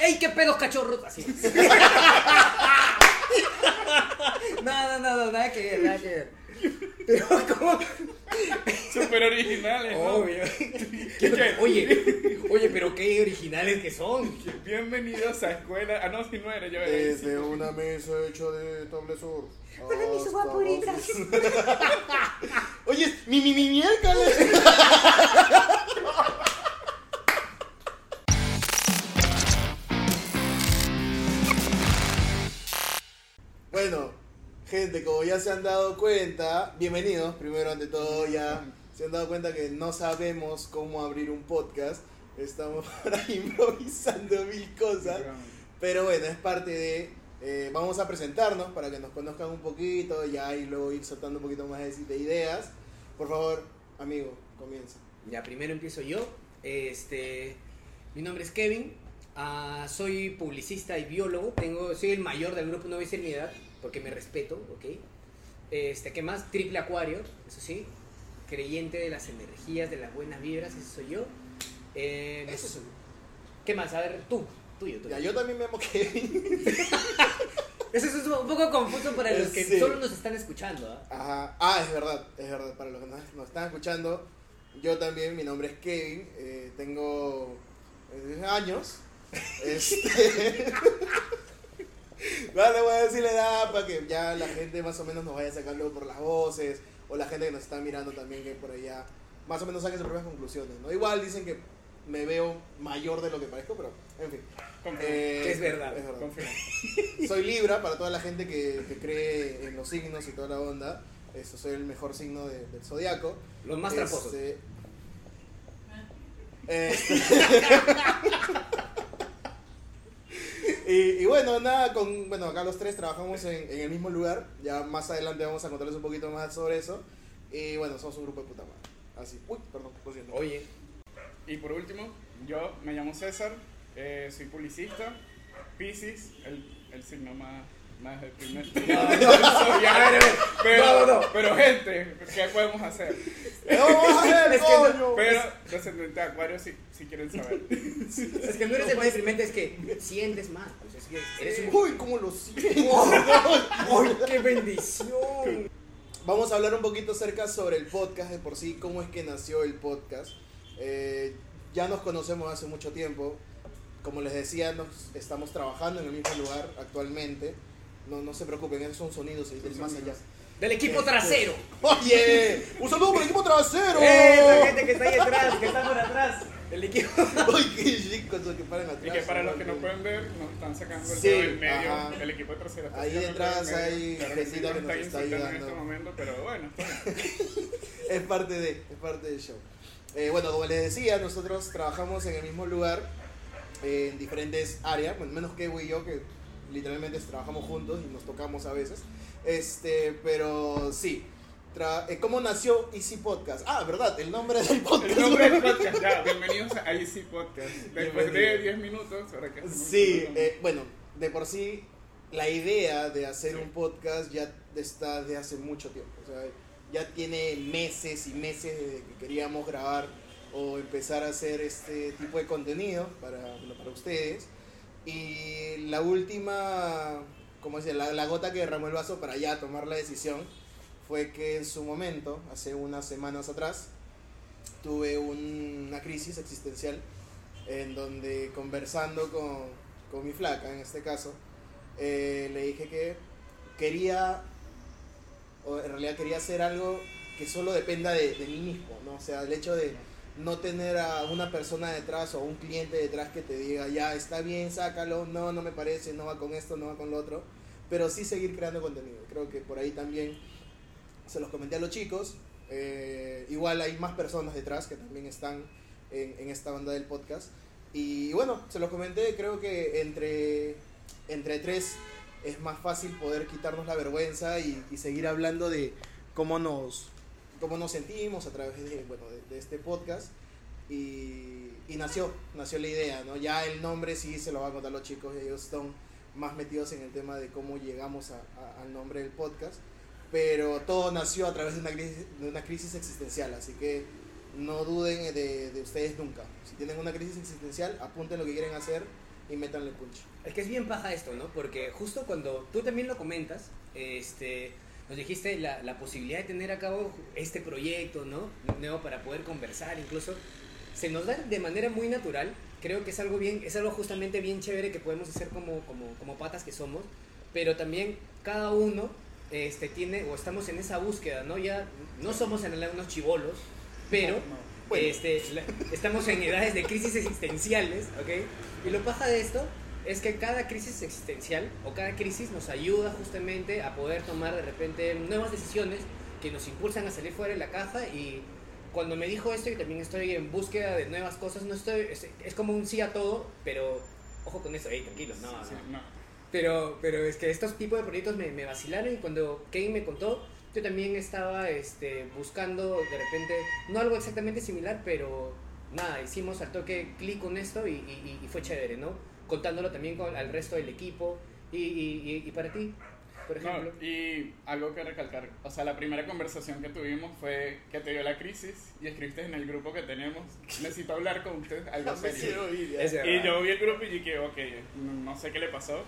¡Ey, qué pedos cachorros! Así. no, no, no, no, nada que ver, nada que ver. Pero como... Súper originales, ¿no? Obvio. Oye, oye, pero qué originales que son. Bienvenidos a escuela. Ah, no, si no era yo. Era Desde una mesa hecha de doble sur. Hola, mis guapuritas. Oye, mi mi mi miércoles. gente, como ya se han dado cuenta, bienvenidos, primero ante todo ya se han dado cuenta que no sabemos cómo abrir un podcast, estamos improvisando mil cosas, pero bueno, es parte de, eh, vamos a presentarnos para que nos conozcan un poquito, ya y luego ir soltando un poquito más de, de ideas. Por favor, amigo, comienza. Ya, primero empiezo yo. Este, mi nombre es Kevin. ah, soy publicista y biólogo. Tengo, soy el mayor del grupo, no voy a decir mi edad, porque me respeto, ¿ok? Este, ¿qué más? Triple acuario, eso sí. Creyente de las energías, de las buenas vibras, ese soy yo. Eh, Eso es ¿Qué más? A ver, tú, tuyo, tuyo. Ya, yo también me llamo Kevin. Eso es un poco confuso para los que Sí. solo nos están escuchando, ¿ah? Ajá. Ah, es verdad, es verdad. Para los que nos, nos están escuchando, yo también, mi nombre es Kevin, eh, tengo eh, años. Este. Vale, voy a decir la edad para que ya la gente más o menos nos vaya sacando por las voces, o la gente que nos está mirando también que por allá más o menos saque sus propias conclusiones, ¿no? Igual dicen que me veo mayor de lo que parezco, pero en fin. Eh, Que es verdad. Es verdad. Soy Libra, para toda la gente que, que cree en los signos y toda la onda. Eso, soy el mejor signo de- del zodiaco. Los más tramposos. Este, este- y, bueno, nada, con, bueno, acá los tres trabajamos en, el mismo lugar. Ya más adelante vamos a contarles un poquito más sobre eso. Y bueno, somos un grupo de puta madre. Así, uy, perdón, lo siento. Oye, Y por último, yo me llamo César, eh, soy publicista, Pisces, el signo más, más. No, no. a ver. Pero, No, no, no. pero gente, ¿qué podemos hacer? ¿Qué vamos a hacer, Es que no- coño? Pero descendente de Acuario, si, si quieren saber. es que no eres el más deprimente, es que sientes más. Pues es que eres un... Uy, cómo lo siento. ¡Ay, qué bendición! Vamos a hablar un poquito acerca sobre el podcast de por sí, cómo es que nació el podcast. Eh, ya nos conocemos hace mucho tiempo. Como les decía, nos estamos trabajando en el mismo lugar actualmente. No, no se preocupen, esos son sonidos del más allá. Del equipo Este- trasero. ¡Oye! ¡Un saludo para el equipo trasero! ¡Eh, la gente que está ahí atrás, que está por atrás! El equipo. ¡Ay, qué chicos los que paran atrás! Y que para los que no pueden ver, nos están sacando el Sí, dedo del medio, ajá. el equipo de está Ahí detrás del hay sí, que nos está insultando en ayudando. este momento, pero bueno, es parte de, es parte del show. Eh, bueno, como les decía, nosotros trabajamos en el mismo lugar, eh, en diferentes áreas, bueno, menos que y yo, que literalmente trabajamos juntos y nos tocamos a veces. Este, pero sí. Tra- eh, ¿Cómo nació Easy Podcast? Ah, verdad, el nombre del podcast. El nombre del podcast, ya, bienvenidos a IC Podcast. Después de Bienvenido. 10 minutos, ahora que Sí, eh, bueno, de por sí la idea de hacer un podcast ya está de hace mucho tiempo. O sea, ya tiene meses y meses desde que queríamos grabar o empezar a hacer este tipo de contenido para, bueno, para ustedes. Y la última, como decía, la, gota que derramó el vaso para ya tomar la decisión fue que en su momento, hace unas semanas atrás, tuve un- una crisis existencial en donde conversando con, con mi flaca, en este caso, eh, le dije que quería, o en realidad quería hacer algo que solo dependa de, de mí mismo, ¿no? O sea, el hecho de no tener a una persona detrás o un cliente detrás que te diga, ya, está bien, sácalo, no, no me parece, no va con esto, no va con lo otro, pero sí seguir creando contenido. Creo que por ahí también se los comenté a los chicos, eh, igual hay más personas detrás que también están en, esta banda del podcast. Y bueno, se los comenté, creo que entre, entre tres es más fácil poder quitarnos la vergüenza y seguir hablando de cómo nos, cómo nos sentimos a través de, bueno, de, de este podcast. Y, y nació, nació la idea, ¿no? Ya el nombre sí se lo van a contar los chicos, ellos están más metidos en el tema de cómo llegamos a- a- al nombre del podcast. Pero todo nació a través de una crisis, de una crisis existencial, así que no duden de, de ustedes nunca. Si tienen una crisis existencial, apunten lo que quieren hacer y métanle punch. Es que es bien paja esto, ¿no? Porque justo cuando tú también lo comentas, este, nos dijiste la, la posibilidad de tener a cabo este proyecto, ¿no? Nuevo para poder conversar, incluso se nos da de manera muy natural. Creo que es algo bien, es algo justamente bien chévere que podemos hacer como, como, como patas que somos, pero también cada uno este, tiene, o estamos en esa búsqueda, ¿no? Ya no somos en unos chivolos, pero Bueno. este, la- estamos en edades de crisis existenciales, ¿ok? Y lo paja de esto es que cada crisis existencial o cada crisis nos ayuda justamente a poder tomar de repente nuevas decisiones que nos impulsan a salir fuera de la caja y cuando me dijo esto y también estoy en búsqueda de nuevas cosas, no estoy, es, es como un sí a todo, pero ojo con eso, hey, tranquilos, no, Sí, no. Pero, pero es que estos tipos de proyectos me, me vacilaron y cuando Kevin me contó, yo también estaba este, buscando de repente, no algo exactamente similar, pero nada, hicimos al toque clic con esto y, y- y fue chévere, ¿no? Contándolo también con, al resto del equipo y, y- y- y para ti, por No, ejemplo. y algo que recalcar, o sea, la primera conversación que tuvimos fue que te dio la crisis y escribiste en el grupo que tenemos, necesito hablar con usted, algo serio. Y yo vi el grupo y dije, ok, no, no sé qué le pasó,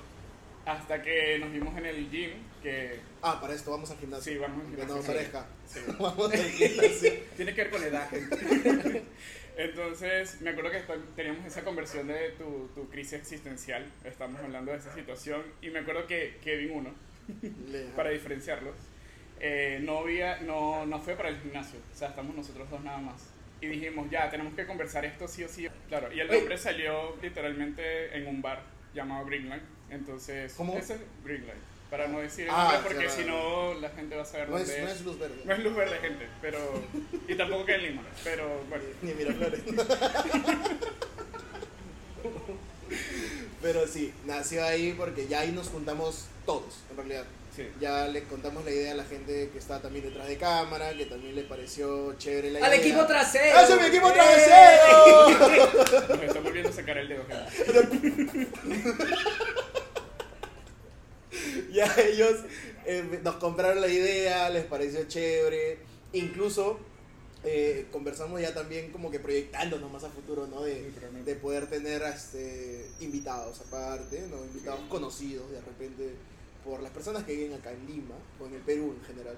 hasta que nos vimos en el gym, que Ah, para esto vamos al gimnasio. sí, vamos al Que gimnasio. no parezca. Sí. Vamos al gimnasio. Tiene que ver con edad, gente. Entonces, me acuerdo que esta- teníamos esa conversión de tu, tu crisis existencial, estamos hablando de esa situación, y me acuerdo que Kevin uno, para diferenciarlos, eh, no, había, no, no fue para el gimnasio, o sea, estamos nosotros dos nada más. Y dijimos, ya, tenemos que conversar esto sí o sí. Claro, y el Oye. nombre salió literalmente en un bar llamado Greenlight, entonces, ¿Cómo? ese es Greenlight. Para no decir el Ah, nombre, porque si no, la gente va a saber No dónde es, es. no es luz verde. No es luz verde, gente, pero. Y tampoco que en Lima, pero bueno. Ni Miraflores. Pero sí, nació ahí porque ya ahí nos juntamos todos, en realidad. Sí. Ya le contamos la idea a la gente que está también detrás de cámara, que también le pareció chévere la ¡Al idea. equipo trasero! ¡Ese es mi equipo ¡Eh! trasero! Nos está volviendo a sacar el dedo. ya ellos eh, nos compraron la idea, les pareció chévere. Incluso eh, conversamos ya también como que proyectándonos más a futuro, ¿no? De, de poder tener este, invitados aparte, ¿no? invitados conocidos de repente por las personas que viven acá en Lima o en el Perú en general.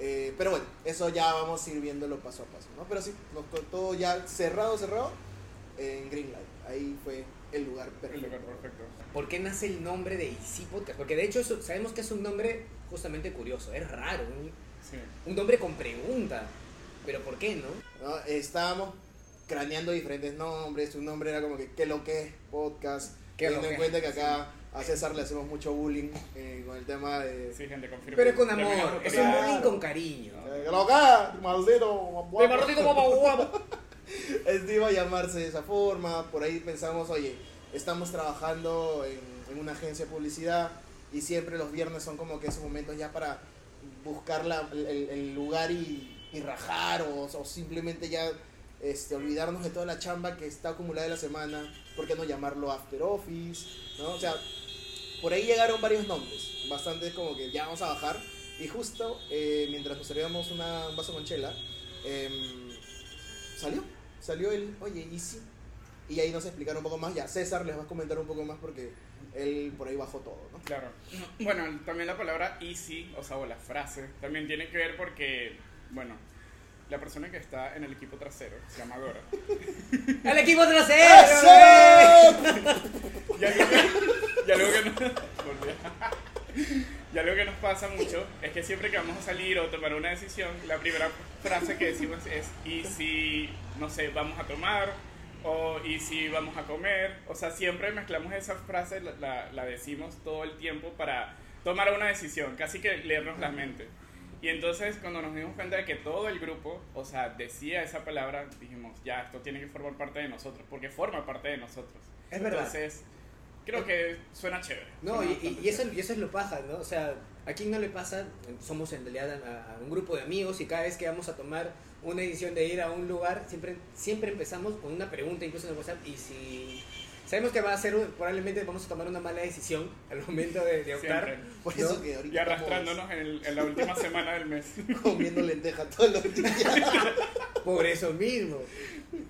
Eh, pero bueno, eso ya vamos a ir viéndolo paso a paso, ¿no? Pero sí, nos todo ya cerrado, cerrado en Greenlight. Ahí fue el lugar El perfecto. lugar perfecto. ¿Por qué nace el nombre de Easy Podcast? Porque de hecho eso- sabemos que es un nombre justamente curioso, es raro, un, Sí. un nombre con pregunta. Pero ¿por qué, no? ¿no? Estábamos craneando diferentes nombres. Un nombre era como que ¿qué lo que es? Podcast. ¿Qué lo Teniendo en que? cuenta que acá a César le hacemos mucho bullying eh, con el tema de. Sí, gente, confirma. Pero con amor, es un bullying con cariño. Eh, ¿Qué lo que es? Maldito. ¡De marrotito, guapo, guapo! Este iba a llamarse de esa forma. Por ahí pensamos, oye, estamos trabajando en, una agencia de publicidad y siempre los viernes son como que esos momentos ya para buscar la- el, lugar y, y rajar o, o simplemente ya este, olvidarnos de toda la chamba que está acumulada de la semana. ¿Por qué no llamarlo After Office? ¿no? O sea, por ahí llegaron varios nombres, bastantes como que ya vamos a bajar. Y justo eh, mientras nos servíamos una, un vaso con chela, em, salió, salió el, oye, Easy. Y ahí nos explicaron un poco más. Ya, César les va a comentar un poco más porque él por ahí bajó todo, ¿no? Claro. Bueno, también la palabra easy, o sea, o la frase, también tiene que ver porque, bueno, la persona que está en el equipo trasero se llama Dora. ¡Al equipo trasero! ¡Eso! Y algo que, y algo que volví. Y algo que nos pasa mucho es que siempre que vamos a salir o tomar una decisión, la primera frase que decimos es, ¿y si, no sé, vamos a tomar? O ¿y si vamos a comer? O sea, siempre mezclamos esa frase, la, la, decimos todo el tiempo para tomar una decisión, casi que leernos la mente. Y entonces cuando nos dimos cuenta de que todo el grupo, o sea, decía esa palabra, dijimos, ya, esto tiene que formar parte de nosotros, porque forma parte de nosotros. Es verdad. Entonces, creo que suena chévere. No, Suena y, y- eso, chévere. y eso es lo paja, ¿no? O sea, ¿a quién no le pasa? Somos en realidad a, a un grupo de amigos y cada vez que vamos a tomar una decisión de ir a un lugar, siempre, siempre empezamos con una pregunta, incluso en el WhatsApp, y si sabemos que va a ser, probablemente vamos a tomar una mala decisión al momento de, de optar. Siempre. Por ¿No? eso que ahorita Y arrastrándonos en, el- en la última semana del mes. comiendo lenteja todos los días. Por eso mismo.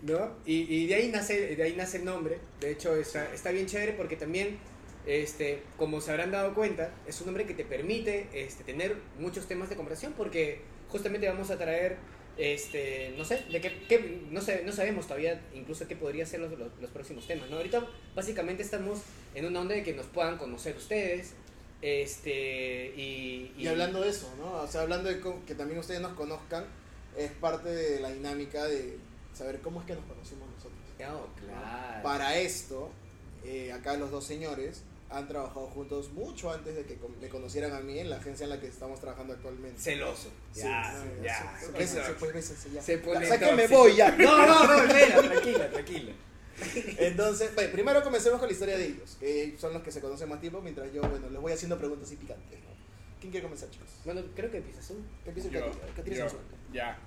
¿No? Y, de, ahí nace, de ahí nace el nombre. De hecho, está, está bien chévere porque también, este, como se habrán dado cuenta, es un nombre que te permite este, tener muchos temas de conversación porque justamente vamos a traer, este, no sé, de qué, no, sé, no sabemos todavía incluso qué podría ser los, los, próximos temas, ¿no? Ahorita básicamente estamos en una onda de que nos puedan conocer ustedes, este, y... Y hablando de eso, ¿no? O sea, hablando de que también ustedes nos conozcan, es parte de la dinámica de saber cómo es que nos conocimos nosotros. Oh, claro. Para esto, eh, acá los dos señores han trabajado juntos mucho antes de que me conocieran a mí en la agencia en la que estamos trabajando actualmente. Celoso. Sí, Ya, sí, ya. sí, bésense, pues, bésense ya. Se pone Ya, sáquenme, tóxico. voy ya. No, no, no, espera, tranquila, tranquila. Entonces, bueno, primero comencemos con la historia de ellos, que son los que se conocen más tiempo, mientras yo, bueno, les voy haciendo preguntas y picantes, ¿no? ¿Quién quiere comenzar, chicos? Bueno, creo que empiezas tú. Que Yo, Katy, que el sueldo. ya.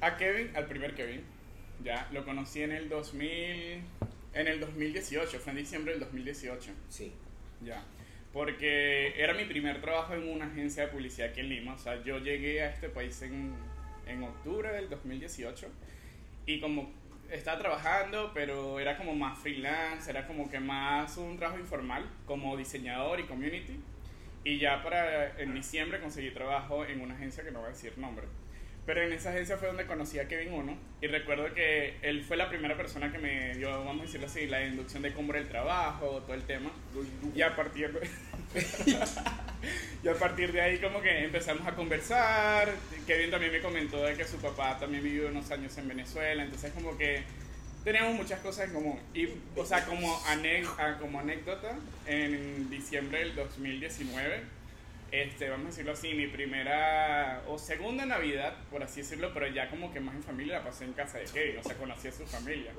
A Kevin, al primer Kevin, ya, lo conocí en el 2000, en el 2018, fue en diciembre del 2018, Sí. ya. Porque era mi primer trabajo en una agencia de publicidad aquí en Lima, o sea, yo llegué a este país en, en octubre del 2018 y como estaba trabajando, pero era como más freelance, era como que más un trabajo informal, como diseñador y community. Y ya para en diciembre conseguí trabajo en una agencia que no voy a decir nombre. Pero en esa agencia fue donde conocí a Kevin Uno y recuerdo que él fue la primera persona que me dio, vamos a decirlo así, la inducción de cómo era el trabajo, todo el tema. Y a partir de, y a partir de ahí como que empezamos a conversar. Kevin también me comentó de que su papá también vivió unos años en Venezuela, entonces como que teníamos muchas cosas en común. Y, o sea, como, ane- ah, como anécdota, en diciembre del 2019, este, vamos a decirlo así, mi primera o segunda Navidad, por así decirlo, pero ya como que más en familia la pasé en casa de Kevin, o sea, conocí a su familia.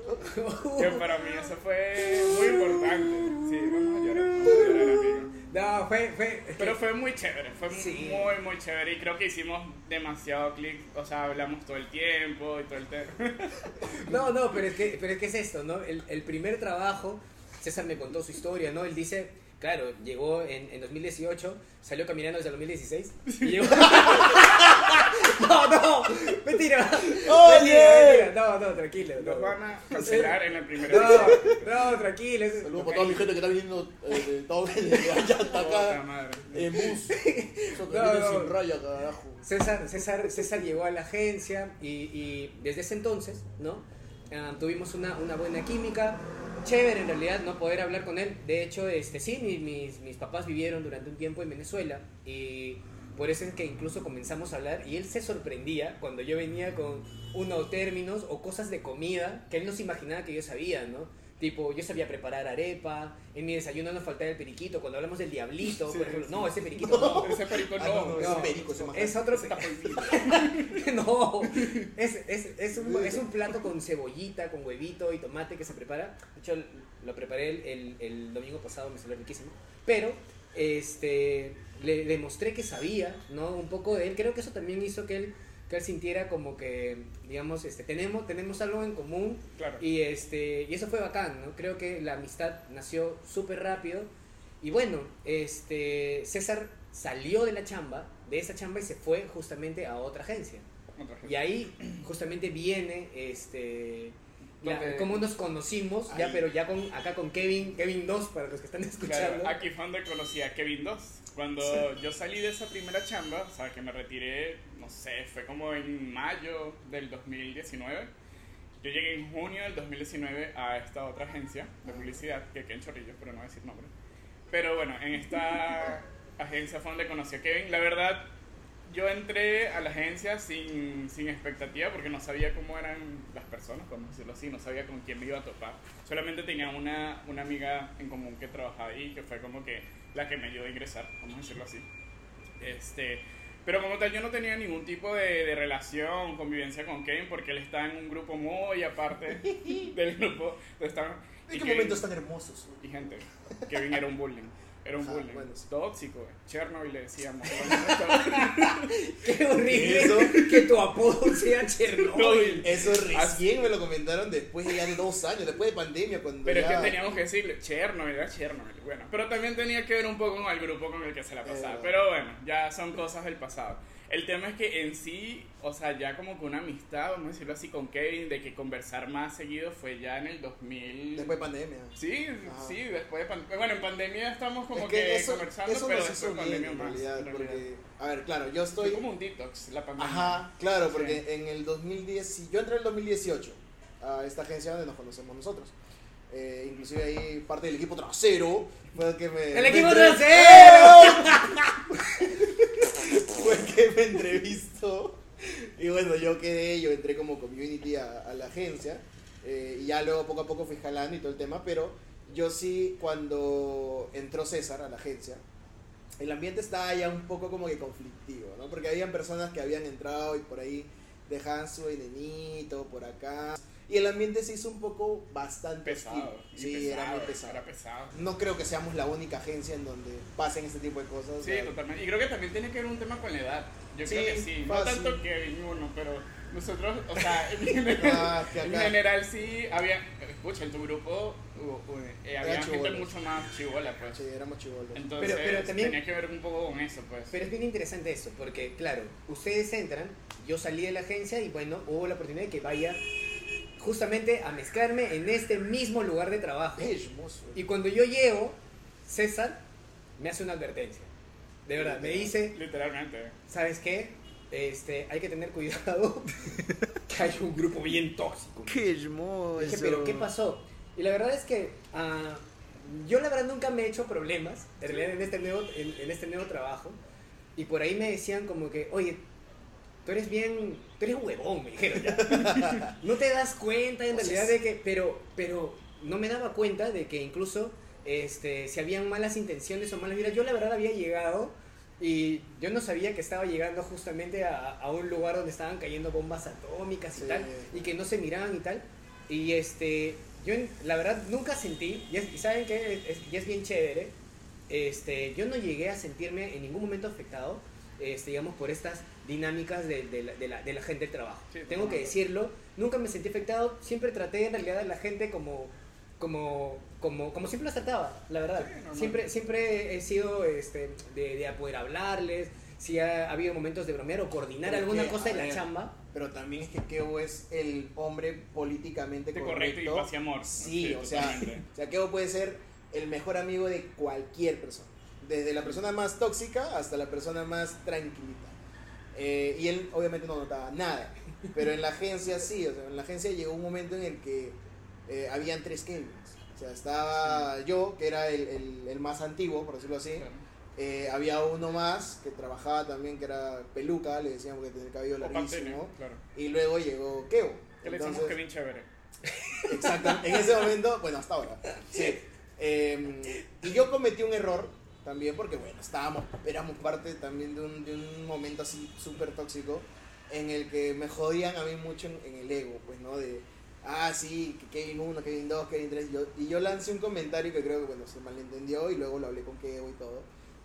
Que para mí eso fue muy importante. Sí, vamos a llorar, vamos a llorar, amigo. No, fue, fue. Pero fue muy chévere, fue Sí. muy, muy chévere y creo que hicimos demasiado clic, o sea, hablamos todo el tiempo y todo el tema. No, no, pero es que, pero es que es esto, ¿no? El, el primer trabajo, César me contó su historia, ¿no? Él dice, claro, llegó en, en 2018, salió caminando desde el 2016 y llegó... no, no, mentira. Oye. Mentira, mentira. No, no, tranquilo. Nos No, van a cancelar en el primer no, no tranquilo. Saludos para toda mi gente que está viniendo eh, de todo de allá hasta acá madre. en bus. Eso que No, viene no. sin raya, carajo. César, César, César llegó a la agencia y, y desde ese entonces, ¿no? Ah, tuvimos una, una buena química, chévere en realidad, no poder hablar con él. De hecho, este, sí, mi- mis, mis papás vivieron durante un tiempo en Venezuela y por eso es que incluso comenzamos a hablar y él se sorprendía cuando yo venía con unos términos o cosas de comida que él no se imaginaba que yo sabía, ¿no? Tipo, yo sabía preparar arepa, en mi desayuno no faltaba el periquito, cuando hablamos del diablito, Sí, por ejemplo, sí. no, ese periquito no. Ese perico Ah, no. no, no, No, ese perico, ese es otro. no, es, es, es, un, es un plato con cebollita, con huevito y tomate que se prepara. De hecho, lo preparé el, el, el domingo pasado, me salió riquísimo. Pero, este, le, le mostré que sabía, ¿no? Un poco de él. Creo que eso también hizo que él, que él sintiera como que, digamos, este, tenemos, tenemos algo en común Claro. y, este, y eso fue bacán, ¿no? Creo que la amistad nació súper rápido. Y bueno, este, César salió de la chamba, de esa chamba y se fue justamente a otra agencia. Otra gente. Y ahí justamente viene este Donde- cómo nos conocimos, ya Ahí. pero ya con acá con Kevin, Kevin 2 para los que están escuchando. Claro, aquí fue donde conocí a Kevin 2. Cuando yo salí de esa primera chamba, o sea, que me retiré, no sé, fue como en mayo del 2019. Yo llegué en junio del 2019 a esta otra agencia de publicidad, que queda en Chorrillos, pero no voy a decir nombre. Pero bueno, en esta agencia fue donde conocí a Kevin. La verdad, yo entré a la agencia sin, sin expectativa porque no sabía cómo eran las personas, podemos decirlo así, no sabía con quién me iba a topar. Solamente tenía una, una amiga en común que trabajaba ahí, que fue como que la que me ayudó a ingresar, vamos a decirlo así. Este, pero como tal, yo no tenía ningún tipo de, de relación, convivencia con Kevin, porque él está en un grupo muy aparte del grupo. donde estaban- ¿En qué momentos tan hermosos? y gente, Kevin era un bullying. Era un Ah, bullying. bueno, sí. Tóxico. Chernobyl le decíamos. Qué horrible Eso. que tu apodo sea Chernobyl. Eso recién me lo comentaron después de ya de dos años, después de pandemia, cuando Pero es ya... que teníamos que decirle, Chernobyl, era Chernobyl. Bueno, pero también tenía que ver un poco con el grupo con el que se la pasaba. Eh. Pero bueno, ya son cosas del pasado. El tema es que en sí, o sea, ya como que una amistad, vamos a decirlo así, con Kevin, de que conversar más seguido fue ya en el 2000. Después de pandemia. Sí, Ajá. sí, después de pandemia. Bueno, en pandemia estamos como es que, que eso, conversando, eso pero después de pandemia en más. realidad, en realidad. porque, a ver, claro, yo Fue estoy... como un detox la pandemia. Ajá, claro, Sí. porque en el 2010, yo entré en el 2018 a esta agencia donde nos conocemos nosotros. Eh, inclusive ahí parte del equipo trasero fue el que me... ¡El me equipo entre- trasero! me entrevistó. Y bueno, yo quedé, yo entré como community a, la agencia. eh, y ya luego poco a poco fui jalando y todo el tema. Pero yo sí, cuando entró César a la agencia, el ambiente estaba ya un poco como que conflictivo, ¿no? Porque habían personas que habían entrado y por ahí dejaban su venenito por acá. Y el ambiente se hizo un poco bastante Pesado. Sí, pesado, era muy pesado. Era pesado. No creo que seamos la única agencia en donde pasen este tipo de cosas. Sí, totalmente. Y creo que también tiene que ver un tema con la edad. Yo Sí, creo que sí. No fácil. tanto Kevin uno, pero nosotros, o sea, en general, Ah, en general sí había. Escucha, en tu grupo eh, había gente chibolos. mucho más chivola, pues. Sí, éramos chivolos. Entonces, Pero- pero también- tenía que ver un poco con eso, pues. Pero es bien interesante eso, porque claro, ustedes entran, yo salí de la agencia y bueno, hubo la oportunidad de que vaya justamente a mezclarme en este mismo lugar de trabajo. Hermoso. Y cuando yo llego, César me hace una advertencia. De verdad, me dice, Literalmente. ¿sabes qué? Este, hay que tener cuidado que hay un grupo bien tóxico. Qué hermoso. Dije, pero ¿qué pasó? Y la verdad es que ah, yo la verdad nunca me he hecho problemas en, realidad, en, este nuevo, en, en este nuevo trabajo. Y por ahí me decían como que, oye, tú eres bien, tú eres huevón, me dijeron ya. no te das cuenta en O realidad de que, pero, pero no me daba cuenta de que incluso este, si habían malas intenciones o malas vidas, yo la verdad había llegado y yo no sabía que estaba llegando justamente a, a un lugar donde estaban cayendo bombas atómicas y Sí. tal, y que no se miraban y tal. Y este, yo la verdad nunca sentí, y, es- y saben que es, es bien chévere, este, yo no llegué a sentirme en ningún momento afectado, este, digamos, por estas dinámicas de, de la, de la- de la gente del trabajo. Sí, Tengo que decirlo, nunca me sentí afectado, siempre traté en realidad a la gente como, como, como, como siempre las trataba, la verdad. Sí, siempre, siempre he sido este, de, de poder hablarles, si ha, ha habido momentos de bromear o coordinar Pero alguna que, cosa en la ver, chamba. Pero también es que Kevo es el hombre políticamente De correcto. correcto y paz y amor. Sí, o sea, o sea, Kevo puede ser el mejor amigo de cualquier persona. Desde la persona más tóxica hasta la persona más tranquilita. Eh, y él obviamente no notaba nada. Pero en la agencia sí, o sea, en la agencia llegó un momento en el que eh, habían tres Kevins. O sea, estaba yo, que era el, el- el más antiguo, por decirlo así. Claro. Eh, había uno más que trabajaba también, que era peluca, le decíamos que tenía el cabello O Pantene, larguísimo. claro. Y luego llegó Kevo. Que le decimos Kevin Chévere. Exacto, en ese momento, bueno, hasta ahora. Sí. Eh, y yo cometí un error también porque, bueno, estábamos, éramos parte también de un, de un momento así súper tóxico en el que me jodían a mí mucho en, en el ego, pues, ¿no? De, ah, sí, Kevin 1, Kevin 2, Kevin 3. Yo, y yo lancé un comentario que creo que, bueno, se malentendió y luego lo hablé con Kevo y todo.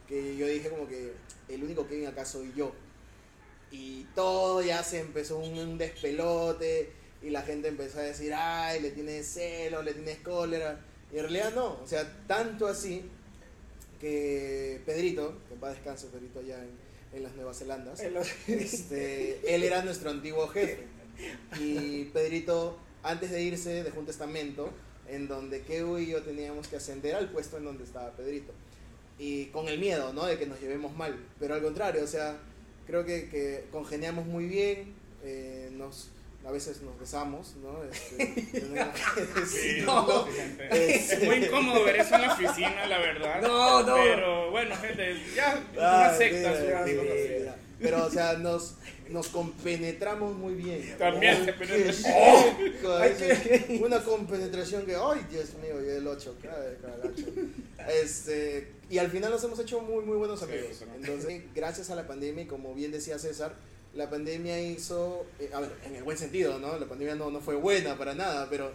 Que yo dije como que el único Kevin acá soy yo. Y todo ya se empezó un, un despelote y la gente empezó a decir, ay, le tienes celo, le tienes cólera. Y en realidad no, o sea, tanto así que Pedrito, que en paz descanse Pedrito allá en, en las Nuevas Zelandas, este, él era nuestro antiguo jefe. Y Pedrito, antes de irse, dejó un testamento en donde Keu y yo teníamos que ascender al puesto en donde estaba Pedrito. Y con el miedo, ¿no? De que nos llevemos mal. Pero al contrario, o sea, creo que, que congeniamos muy bien, eh, nos, a veces nos besamos, ¿no? Este, Sí, sí, gente. Es- Es muy incómodo ver eso en la oficina, la verdad. No, no. Pero bueno, gente, ya Ah, una secta. mira, mira, mira. Pero, o sea, nos, nos compenetramos muy bien. También Oh, se qué penetra- rico, Ay, eso. qué- Una compenetración que, ay, Dios mío, y el 8, Este, y al final nos hemos hecho muy, muy buenos amigos. totalmente. Entonces, gracias a la pandemia, y como bien decía César, la pandemia hizo, eh, a ver, en el buen sentido, ¿no? La pandemia no, no fue buena para nada, pero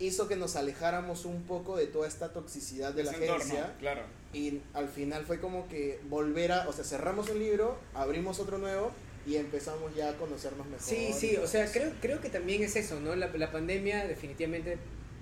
hizo que nos alejáramos un poco de toda esta toxicidad de la Ese entorno, agencia. Claro. Y al final fue como que volver a, o sea, cerramos un libro, abrimos otro nuevo y empezamos ya a conocernos mejor. Sí, sí, o sea, creo, creo que también es eso, ¿no? La, la pandemia definitivamente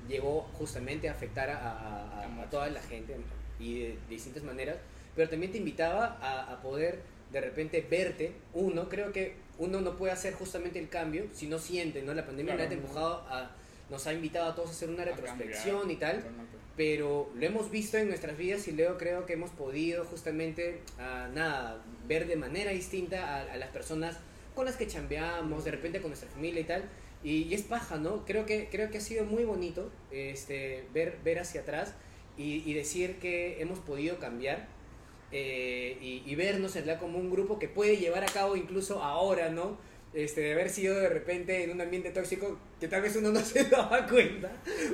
llegó justamente a afectar a, a- a- a toda la gente y de, distintas maneras, pero también te invitaba a, a poder de repente verte, uno, creo que uno no puede hacer justamente el cambio si no siente, ¿no? La pandemia Claro. ha empujado a, nos ha invitado a todos a hacer una A retrospección cambiar, y tal, totalmente. pero lo hemos visto en nuestras vidas y luego creo que hemos podido justamente, ah, nada, ver de manera distinta a, a las personas con las que chambeamos, de repente con nuestra familia y tal, y, y es paja, ¿no? Creo que, creo que ha sido muy bonito este, ver, ver hacia atrás y, y decir que hemos podido cambiar eh, y, y vernos en como un grupo que puede llevar a cabo incluso ahora, ¿no? Este, de haber sido de repente en un ambiente tóxico que tal vez uno no se daba cuenta.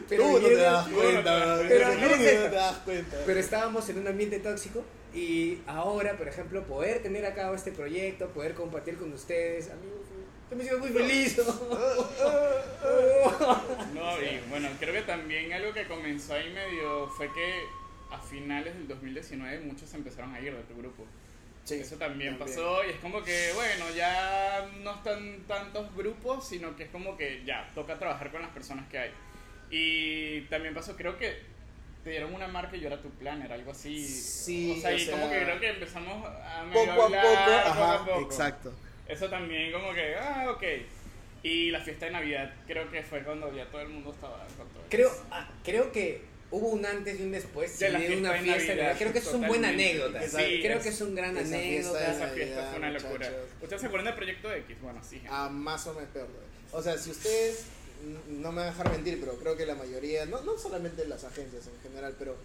Pero, Tú te das cuenta, Pero no te das cuenta. pero estábamos en un ambiente tóxico y ahora, por ejemplo, poder tener a cabo este proyecto, poder compartir con ustedes, amigos, yo me siento muy feliz. No, y bueno, creo que también algo que comenzó ahí medio fue que a finales del 2019 muchos empezaron a ir de tu grupo. Sí, Eso también, también. pasó y es como que, bueno, ya no están tantos grupos, sino que es como que ya, toca trabajar con las personas que hay. Y también pasó, creo que te dieron una marca y yo era tu planner, algo así. Sí, o sea, o y como sea, que creo que empezamos a medio Poco a hablar, poco, poco ajá, a poco. exacto. Eso también como que, ah, ok. Y la fiesta de Navidad creo que fue cuando ya todo el mundo estaba con todo Creo, ah, creo que hubo un antes y un después De la de fiesta una de fiesta. de Navidad. Creo que es una buena anécdota. Sí, creo es- que es un gran esa fiesta anécdota. de Esa fiesta fue una locura. muchachos. ¿Ustedes se acuerdan del Proyecto X? Bueno, sí. A más o menos peor. O sea, si ustedes, no me van a dejar mentir, pero creo que la mayoría, no, no solamente las agencias en general, pero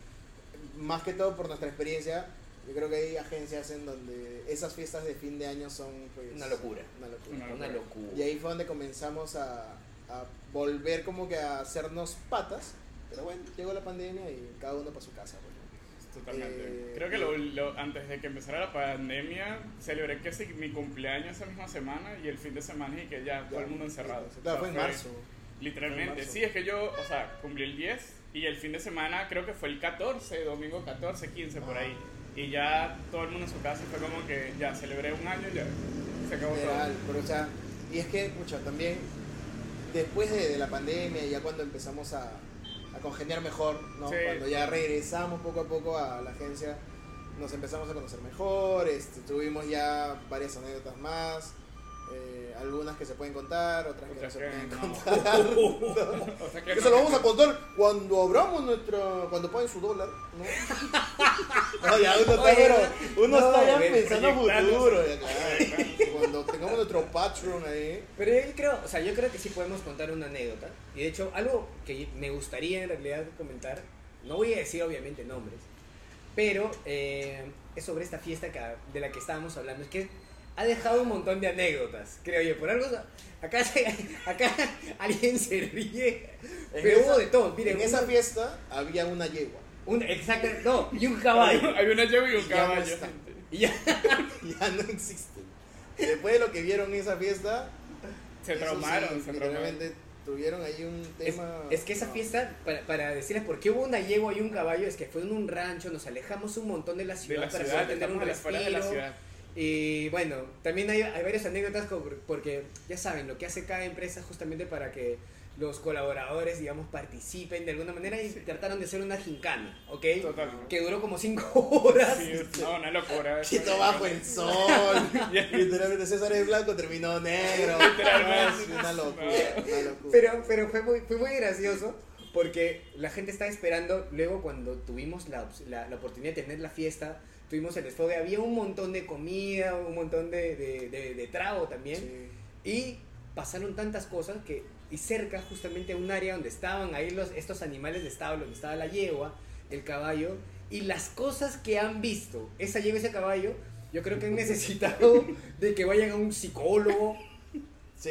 más que todo por nuestra experiencia, yo creo que hay agencias en donde esas fiestas de fin de año son pues, Una locura. Una locura. Una Una locura. Y ahí fue donde comenzamos a, a volver como que a hacernos patas. Pero bueno, llegó la pandemia y cada uno para su casa. pues, ¿no? Totalmente. Eh, Creo que lo, lo- antes de que empezara la pandemia, celebré que sí, mi cumpleaños esa misma semana y el fin de semana y que ya todo el mundo encerrado. Claro, O fue sea, en marzo. Literalmente. Fue en marzo. Sí, es que yo, o sea, cumplí el 10 y el fin de semana creo que fue el 14, domingo 14, 15 por Ah. ahí. Y ya todo el mundo en su casa fue como que ya celebré un año y ya se acabó Literal, todo. pero o sea, y es que, mucho también después de, de la pandemia, ya cuando empezamos a, a congeniar mejor, ¿no? Sí. cuando ya regresamos poco a poco a la agencia, nos empezamos a conocer mejor, este, tuvimos ya varias anécdotas más, eh, algunas que se pueden contar, otras que no se que pueden no. contar. O sea que Eso no- lo vamos a contar cuando abramos nuestro. cuando paguen su dólar, ¿no? No, ya uno está, Oye, pero no, uno está ya ven, pensando futuro, ya, claro. Cuando tengamos nuestro Patreon ahí. Pero yo creo, o sea, yo creo que sí podemos contar una anécdota. Y de hecho, algo que me gustaría en realidad comentar, no voy a decir obviamente nombres, pero eh, es sobre esta fiesta que, de la que estábamos hablando. Es que ha dejado un montón de anécdotas, creo yo. Por algo, acá, acá alguien se ríe, En pero esa- hubo de todo. Miren, en esa uno- fiesta había una yegua. un, exacto, no, y un caballo. Hay una llave y un Y ya no caballo. Y ya, Ya no existen. Después de lo que vieron en esa fiesta, Se traumaron, sí, se traumaron. tuvieron ahí un Es, tema. es que esa no. fiesta, para, para decirles por qué hubo una yegua y un caballo, es que fue en un rancho, nos alejamos un montón de la De ciudad la para ciudad, poder tener un estamos a las afueras de la respiro. ciudad. Y bueno, también hay, hay varias anécdotas porque ya saben lo que hace cada empresa justamente para que los colaboradores, digamos, participen de alguna manera y trataron de hacer una gincana, ¿ok? Totalmente. Que duró como cinco horas. Sí, no, una locura. Quito bajo el sol. Literalmente César es blanco, terminó negro. Literalmente. Locura, una locura. Pero, pero fue, muy, fue muy gracioso porque la gente estaba esperando, luego cuando tuvimos la, la, la oportunidad de tener la fiesta, tuvimos el desfogue, había un montón de comida, un montón de, de, de- de trago también, Sí. y pasaron tantas cosas que, y cerca justamente un área donde estaban ahí los, estos animales de establo, donde estaba la yegua, el caballo, y las cosas que han visto, esa yegua y ese caballo, yo creo que han necesitado de que vayan a un psicólogo, Sí,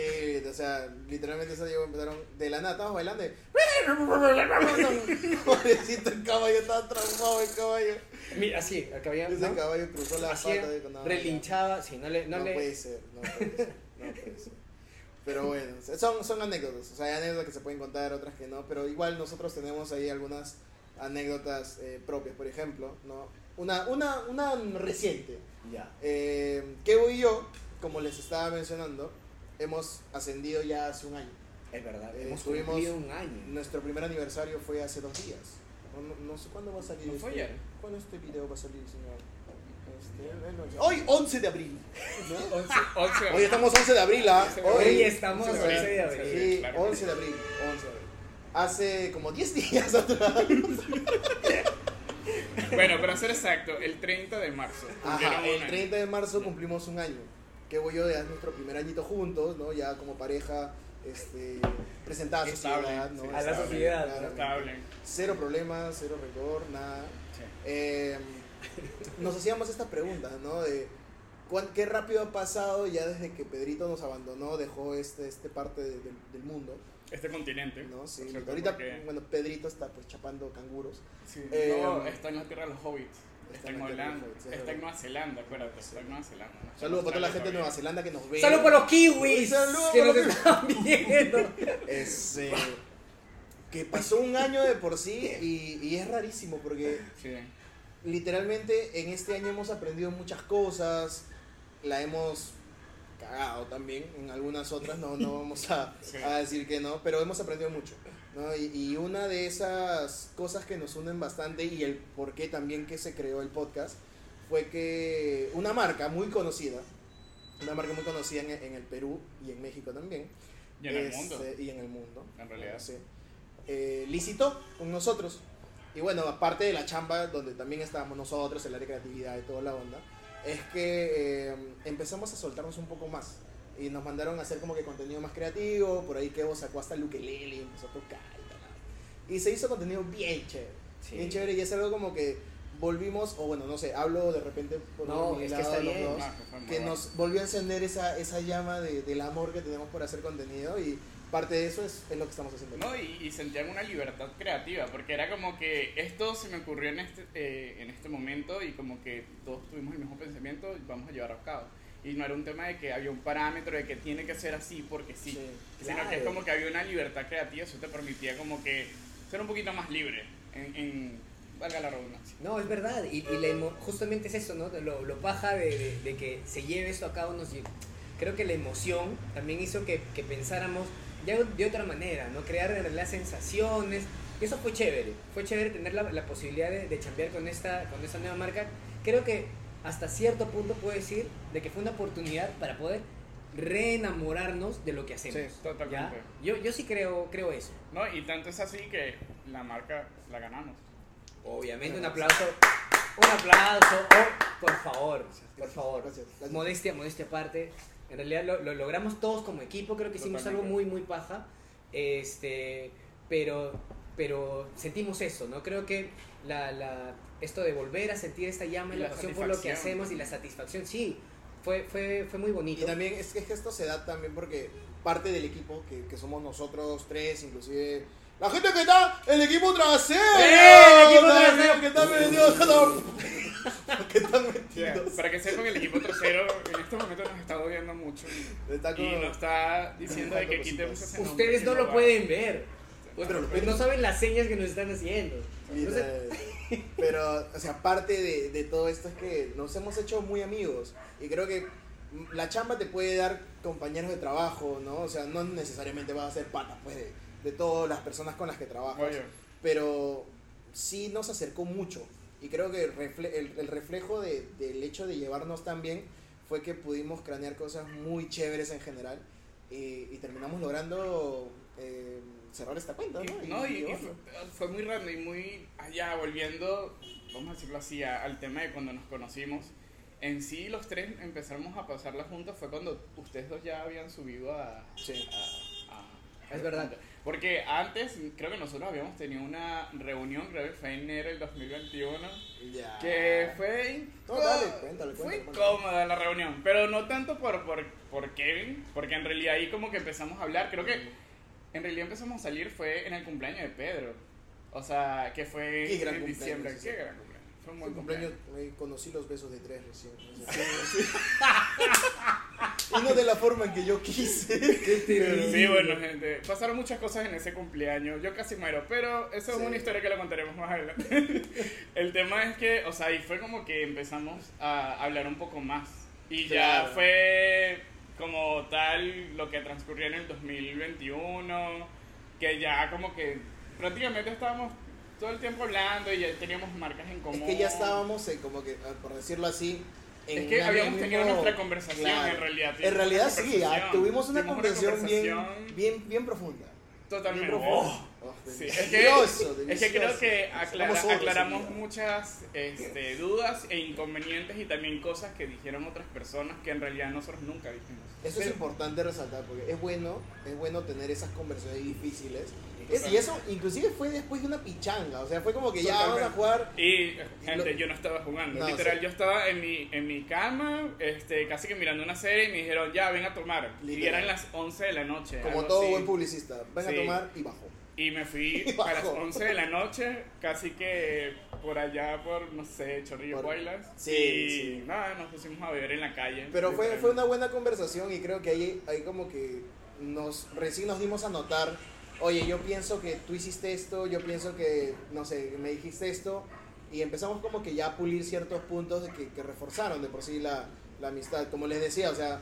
o sea, literalmente esa llegó, empezaron de la nada, estábamos bailando. Pobrecito el caballo, estaba traumado el caballo. Mira, así, el caballo, Ese ¿no? caballo cruzó la Hacía- pata. dijo, no, relinchaba, sí, no le... No, No, le puede ser, no puede ser, no puede ser. Pero bueno, son, son anécdotas, o sea, hay anécdotas que se pueden contar, otras que no, pero igual nosotros tenemos ahí algunas anécdotas eh, propias, por ejemplo, ¿no? Una, una, una reciente. Ya. Eh, Kevo y yo, como les estaba mencionando, hemos ascendido ya hace un año. Es verdad, Eh, hemos tuvimos- cumplido un año. Nuestro primer aniversario fue hace dos días. No, no- no sé cuándo va a salir ¿No fue este- ayer? ¿Cuándo este video va a salir, señor? este, hoy 11 de abril. ¿no? 11, 11 Hoy estamos 11 de abril, ¿ah? Hoy Hoy estamos 11 11 de abril. Sí, Claro que 11 de abril. 11 de abril. Hace como 10 días atrás. Bueno, para ser exacto, el 30 de marzo. Ajá, el año. 30 de marzo cumplimos un año. Que voy yo de nuestro primer añito juntos, ¿no? Ya como pareja, este, presentada a la Estable, sociedad, ¿no? sí, A la estable, sociedad. Estable. Cero problemas, cero rencor, nada. Sí. Eh, nos hacíamos estas preguntas, ¿no? De cuán- qué rápido ha pasado ya desde que Pedrito nos abandonó, dejó este, este parte de- del- del mundo, Este continente. ¿no? Sí, cierto, ahorita, porque- bueno, Pedrito está pues chapando canguros. sí, eh, no, está en la tierra de los hobbits. Está, en Holanda. Está en. Nueva Zelanda, acuérdate. Está en Nueva Zelanda. no Saludos para toda la gente de Nueva. Zelanda que nos ve. Saludos para los kiwis Saludos que nos están viendo. Que pasó un año de por sí y, y es rarísimo porque Sí. literalmente en este año hemos aprendido muchas cosas, la hemos cagado también, en algunas otras no, no vamos a, Sí. a decir que no, pero hemos aprendido mucho. ¿No? Y, y una de esas cosas que nos unen bastante y el por qué también que se creó el podcast fue que una marca muy conocida, una marca muy conocida en, en el Perú y en México también, Y en el este, mundo. y en el mundo, En realidad. sí, eh, licitó con nosotros. Y bueno, aparte de la chamba, donde también estábamos nosotros, el área de creatividad y toda la onda, es que eh, empezamos a soltarnos un poco más. Y nos mandaron a hacer como que contenido más creativo, por ahí Kevo sacó hasta el ukelele y empezó a tocar y tal. Y se hizo contenido bien chévere. Sí. Bien chévere y es algo como que volvimos, o bueno, no sé, hablo de repente por No, mi es que lado está de los bien. dos, Ah, que que nos volvió a encender esa, esa llama de- del amor que tenemos por hacer contenido y parte de eso es, es lo que estamos haciendo. No, y, y sentían una libertad creativa, porque era como que esto se me ocurrió en este, eh, en este momento y como que todos tuvimos el mismo pensamiento y vamos a llevar a cabo. Y no era un tema de que había un parámetro de que tiene que ser así porque sí, Sí, sino que es como que había una libertad creativa, eso te permitía como que ser un poquito más libre, en, en valga la redundancia. No, es verdad. Y, y justamente es eso, ¿no? Lo, lo paja de, de- de que se lleve esto a cabo nos Creo que la emoción también hizo que, que pensáramos ya de otra manera, ¿no? Crear en realidad sensaciones. Eso fue chévere. Fue chévere tener la, la posibilidad de, de chambear con esta, con esta nueva marca. Creo que hasta cierto punto puedo decir de que fue una oportunidad para poder reenamorarnos de lo que hacemos. Sí, totalmente. ¿ya? Yo, yo sí creo, creo eso. ¿No? Y tanto es así que la marca la ganamos. Obviamente, un aplauso. Un aplauso. Oh, por favor, por favor. Gracias, gracias. Modestia, modestia aparte. En realidad lo, lo logramos todos como equipo. Creo que hicimos algo muy, muy paja. Este, pero, pero sentimos eso, ¿no? Creo que la, la, esto de volver a sentir esta llama y Y la la pasión por lo que hacemos y la satisfacción, sí, fue, fue, fue muy bonito. Y también es que es que esto se da también porque parte del equipo, que, que somos nosotros tres, inclusive la gente que está, el equipo trasero, ¡Eh, el equipo trasero! que está metido, que están Yeah, metidos. Para que sepan, el equipo trasero en este momento nos está odiando mucho. Está como- Y nos está diciendo de que quitemos ese nombre Ustedes no lo va. pueden ver. Pero lo Pues no saben las señas que nos están haciendo. Mira, Entonces, pero, o sea, parte de, de todo esto es que nos hemos hecho muy amigos. Y creo que la chamba te puede dar compañeros de trabajo, ¿no? O sea, no necesariamente vas a ser pata, pues, de, de todas las personas con las que trabajas. Oye, Pero sí nos acercó mucho. Y creo que el, refle- el, el reflejo de- del hecho de llevarnos tan bien fue que pudimos cranear cosas muy chéveres en general. Y, y terminamos logrando eh, cerrar esta cuenta, ¿no? y, no, y- y llevarlo. fue, fue muy raro y muy allá, volviendo, vamos a decirlo así, a- al tema de cuando nos conocimos. En sí, los tres empezamos a pasarla juntos. Fue cuando ustedes dos ya habían subido a. Sí. a- a- Es verdad. Porque antes, creo que nosotros habíamos tenido una reunión, creo que fue en enero del 2021. Ya. Que fue, No, dale, cuéntale, fue cuéntale, incómoda la reunión, pero no tanto por, por, por Kevin, porque en realidad ahí como que empezamos a hablar, creo que en realidad empezamos a salir fue en el cumpleaños de Pedro, o sea, que fue Qué gran en cumpleaños, diciembre, sí, qué sí. gran cumpleaños, fue un buen cumpleaños, cumpleaños. eh, conocí los besos de tres recién. y no de la forma en que yo quise. Sí, bueno, gente, pasaron muchas cosas en ese cumpleaños. Yo casi muero, pero eso Sí. es una historia que la contaremos más adelante. El tema es que, o sea, ahí fue como que empezamos a hablar un poco más. Y Claro. ya fue como tal lo que transcurrió en el 2021, que ya como que prácticamente estábamos todo el tiempo hablando y ya teníamos marcas en común. Es que ya estábamos, en como que, ah, por decirlo así, en Es que habíamos mismo- tenido nuestra conversación Claro. en realidad. En realidad sí, ah, tuvimos una conversación bien, bien, bien profunda. Totalmente. Profunda. Oh, Sí, es delicioso, que, es que creo que aclara- aclaramos muchas este, dudas e inconvenientes y también cosas que dijeron otras personas que en realidad nosotros nunca dijimos. Eso es importante resaltar porque es bueno, es bueno tener esas conversaciones difíciles. Es- Total. y eso inclusive fue después de una pichanga, o sea, fue como que ya vamos a jugar. Y, gente, Lo- yo no estaba jugando. No, Literal, sí. yo estaba en mi, en mi cama, este, casi que mirando una serie y me dijeron, ya, ven a tomar. Y Literal. eran las 11 de la noche. Como todo así. buen publicista, ven Sí. a tomar y bajo. Y me fui Y a las bajó. 11 de la noche, casi que por allá, por, no sé, Chorrillo Por- Guaylas. Sí, y sí. nada, nos pusimos a beber en la calle. Pero fue, fue una buena conversación y creo que ahí, ahí como que nos recién nos dimos a notar, oye, yo pienso que tú hiciste esto, yo pienso que, no sé, me dijiste esto, y empezamos como que ya a pulir ciertos puntos de que, que reforzaron de por sí la, la amistad. Como les decía, o sea,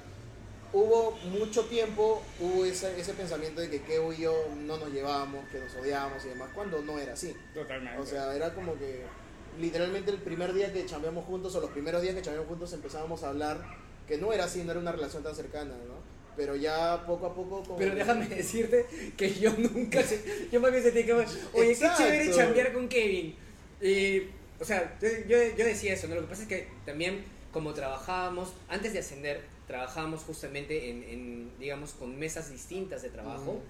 hubo mucho tiempo, hubo ese, ese pensamiento de que Kevo y yo no nos llevábamos, que nos odiábamos y demás, cuando no era así. Totalmente. O sea, era como que literalmente el primer día que chambeamos juntos o los primeros días que chambeamos juntos empezábamos a hablar que no era así, no era una relación tan cercana, ¿no? Pero ya poco a poco como Pero déjame decirte que yo nunca sé. Yo más bien sentí que, oye, Exacto. qué chévere chambear con Kevin. Y, o sea, yo, yo- decía eso, ¿no? Lo que pasa es que también, como trabajábamos, antes de ascender, trabajábamos justamente en, en, digamos, con mesas distintas de trabajo, Ujú.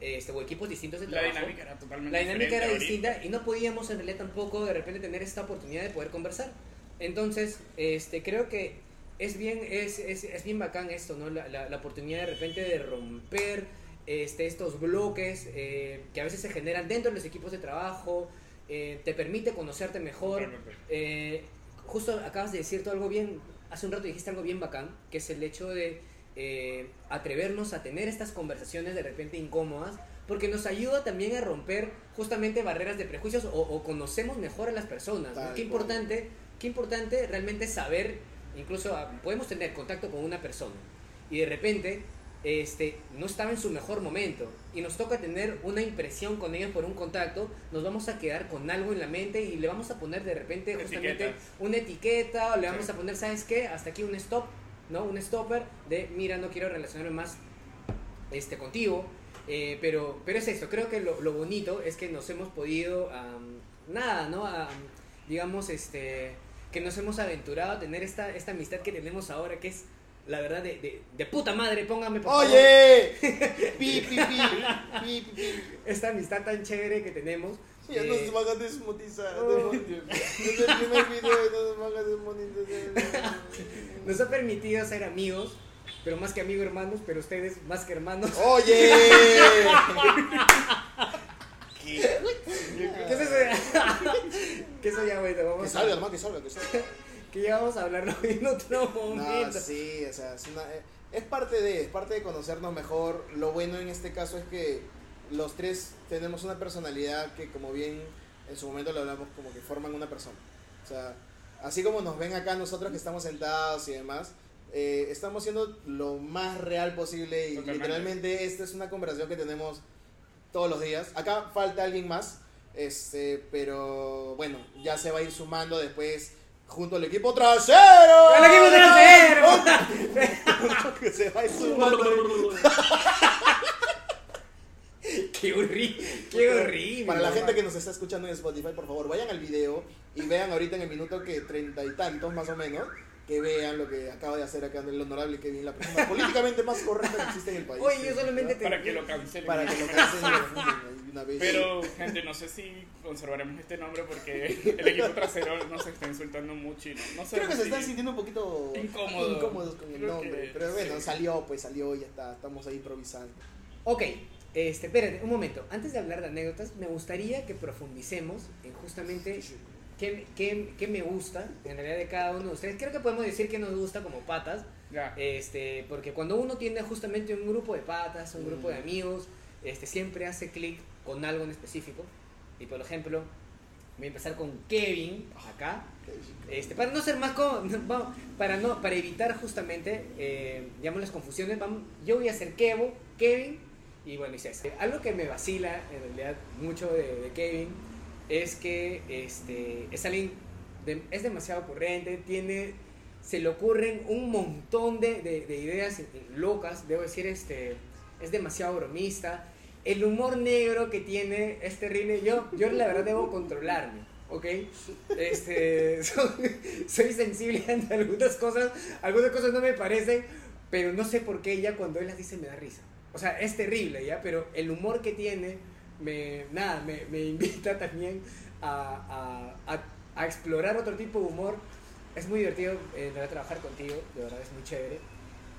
este, o equipos distintos de la trabajo. dinámica era totalmente La dinámica era ahorita. distinta y no podíamos en realidad tampoco de repente tener esta oportunidad de poder conversar. Entonces, este, creo que es bien, es, es, es bien bacán esto, ¿no? La, la, la oportunidad de repente de romper este, estos bloques eh, que a veces se generan dentro de los equipos de trabajo, eh, te permite conocerte mejor. Eh, justo acabas de decir tú algo bien, hace un rato dijiste algo bien bacán, que es el hecho de eh, atrevernos a tener estas conversaciones de repente incómodas, porque nos ayuda también a romper justamente barreras de prejuicios o, o conocemos mejor a las personas. ¿no? Qué importante, qué importante realmente saber, incluso ah, podemos tener contacto con una persona y de repente este, no estaba en su mejor momento y nos toca tener una impresión con ellos por un contacto, nos vamos a quedar con algo en la mente y le vamos a poner de repente justamente Etiquetas. una etiqueta o le vamos Sí. a poner, ¿sabes qué? Hasta aquí un stop, ¿no? Un stopper de, mira, no quiero relacionarme más este, contigo. Eh, pero, pero es esto, creo que lo, lo bonito es que nos hemos podido, am, nada, ¿no? Am, digamos, este, que nos hemos aventurado a tener esta, esta amistad que tenemos ahora, que es la verdad de, de, de puta madre, póngame por favor, ¡Oye! pi, pi, pi, esta amistad tan chévere que tenemos. Ya eh, nos van a desmonetizar. Oh. Desde el primer video nos van a desmonetizar. nos ha permitido ser amigos, pero más que amigos hermanos, pero ustedes más que hermanos. ¡Oye! ¿Qué es eso? Que eso ya, Que vamos salga, a, hermano, que salga, que salga. que ya vamos a hablarlo en otro No, momento. sí, o sea, es, una- eh, es parte de, es parte de conocernos mejor. Lo bueno en este caso es que los tres tenemos una personalidad que, como bien en su momento lo hablamos, como que forman una persona. O sea, así como nos ven acá nosotros que estamos sentados y demás, eh, estamos siendo lo más real posible y Totalmente. literalmente esta es una conversación que tenemos todos los días. Acá falta alguien más, este, pero bueno, ya se va a ir sumando después junto al equipo trasero. ¡El equipo trasero! que se va a ir sumando. ¡Qué horrible! ¡Qué horrible! Para la gente que nos está escuchando en Spotify, por favor, vayan al video y vean ahorita en el minuto que treinta y tantos más o menos, que vean lo que acaba de hacer acá el honorable Kevin, la persona políticamente más correcta que existe en el país. Oye, yo solamente te- Para que lo cancelen. Para que lo cancelen de una vez. Pero, gente, no sé si conservaremos este nombre porque el equipo trasero nos está insultando mucho y no, no Creo que sabemos se están si- sintiendo un poquito Incómodo. incómodos con el Creo nombre. que Pero bueno, sí. salió, pues salió y ya está. Estamos ahí improvisando. Ok, este, espérate, un momento. Antes de hablar de anécdotas, me gustaría que profundicemos en justamente qué, qué, qué me gusta, en realidad, de cada uno de ustedes. Creo que podemos decir que nos gusta como patas, Ya. este, porque cuando uno tiene justamente un grupo de patas, un grupo de Mm. amigos, este, siempre hace clic con algo en específico. Y por ejemplo, voy a empezar con Kevin, acá. Este, para no ser más vamos, para no para evitar justamente eh, digamos las confusiones vamos, yo voy a ser Kevo Kevin y bueno y César algo que me vacila en realidad mucho de, de Kevin es que este, es alguien, es demasiado ocurrente, tiene, se le ocurren un montón de, de- de ideas locas, debo decir, este, es demasiado bromista. El humor negro que tiene es terrible. Yo, yo la verdad debo controlarme, ¿ok? Este, soy, sensible ante algunas cosas, algunas cosas no me parecen, pero no sé por qué ya cuando él las dice me da risa. O sea, es terrible, ¿ya? Pero el humor que tiene, me, nada, me, me invita también a, a- a- a explorar otro tipo de humor. Es muy divertido eh, en realidad trabajar contigo, de verdad es muy chévere.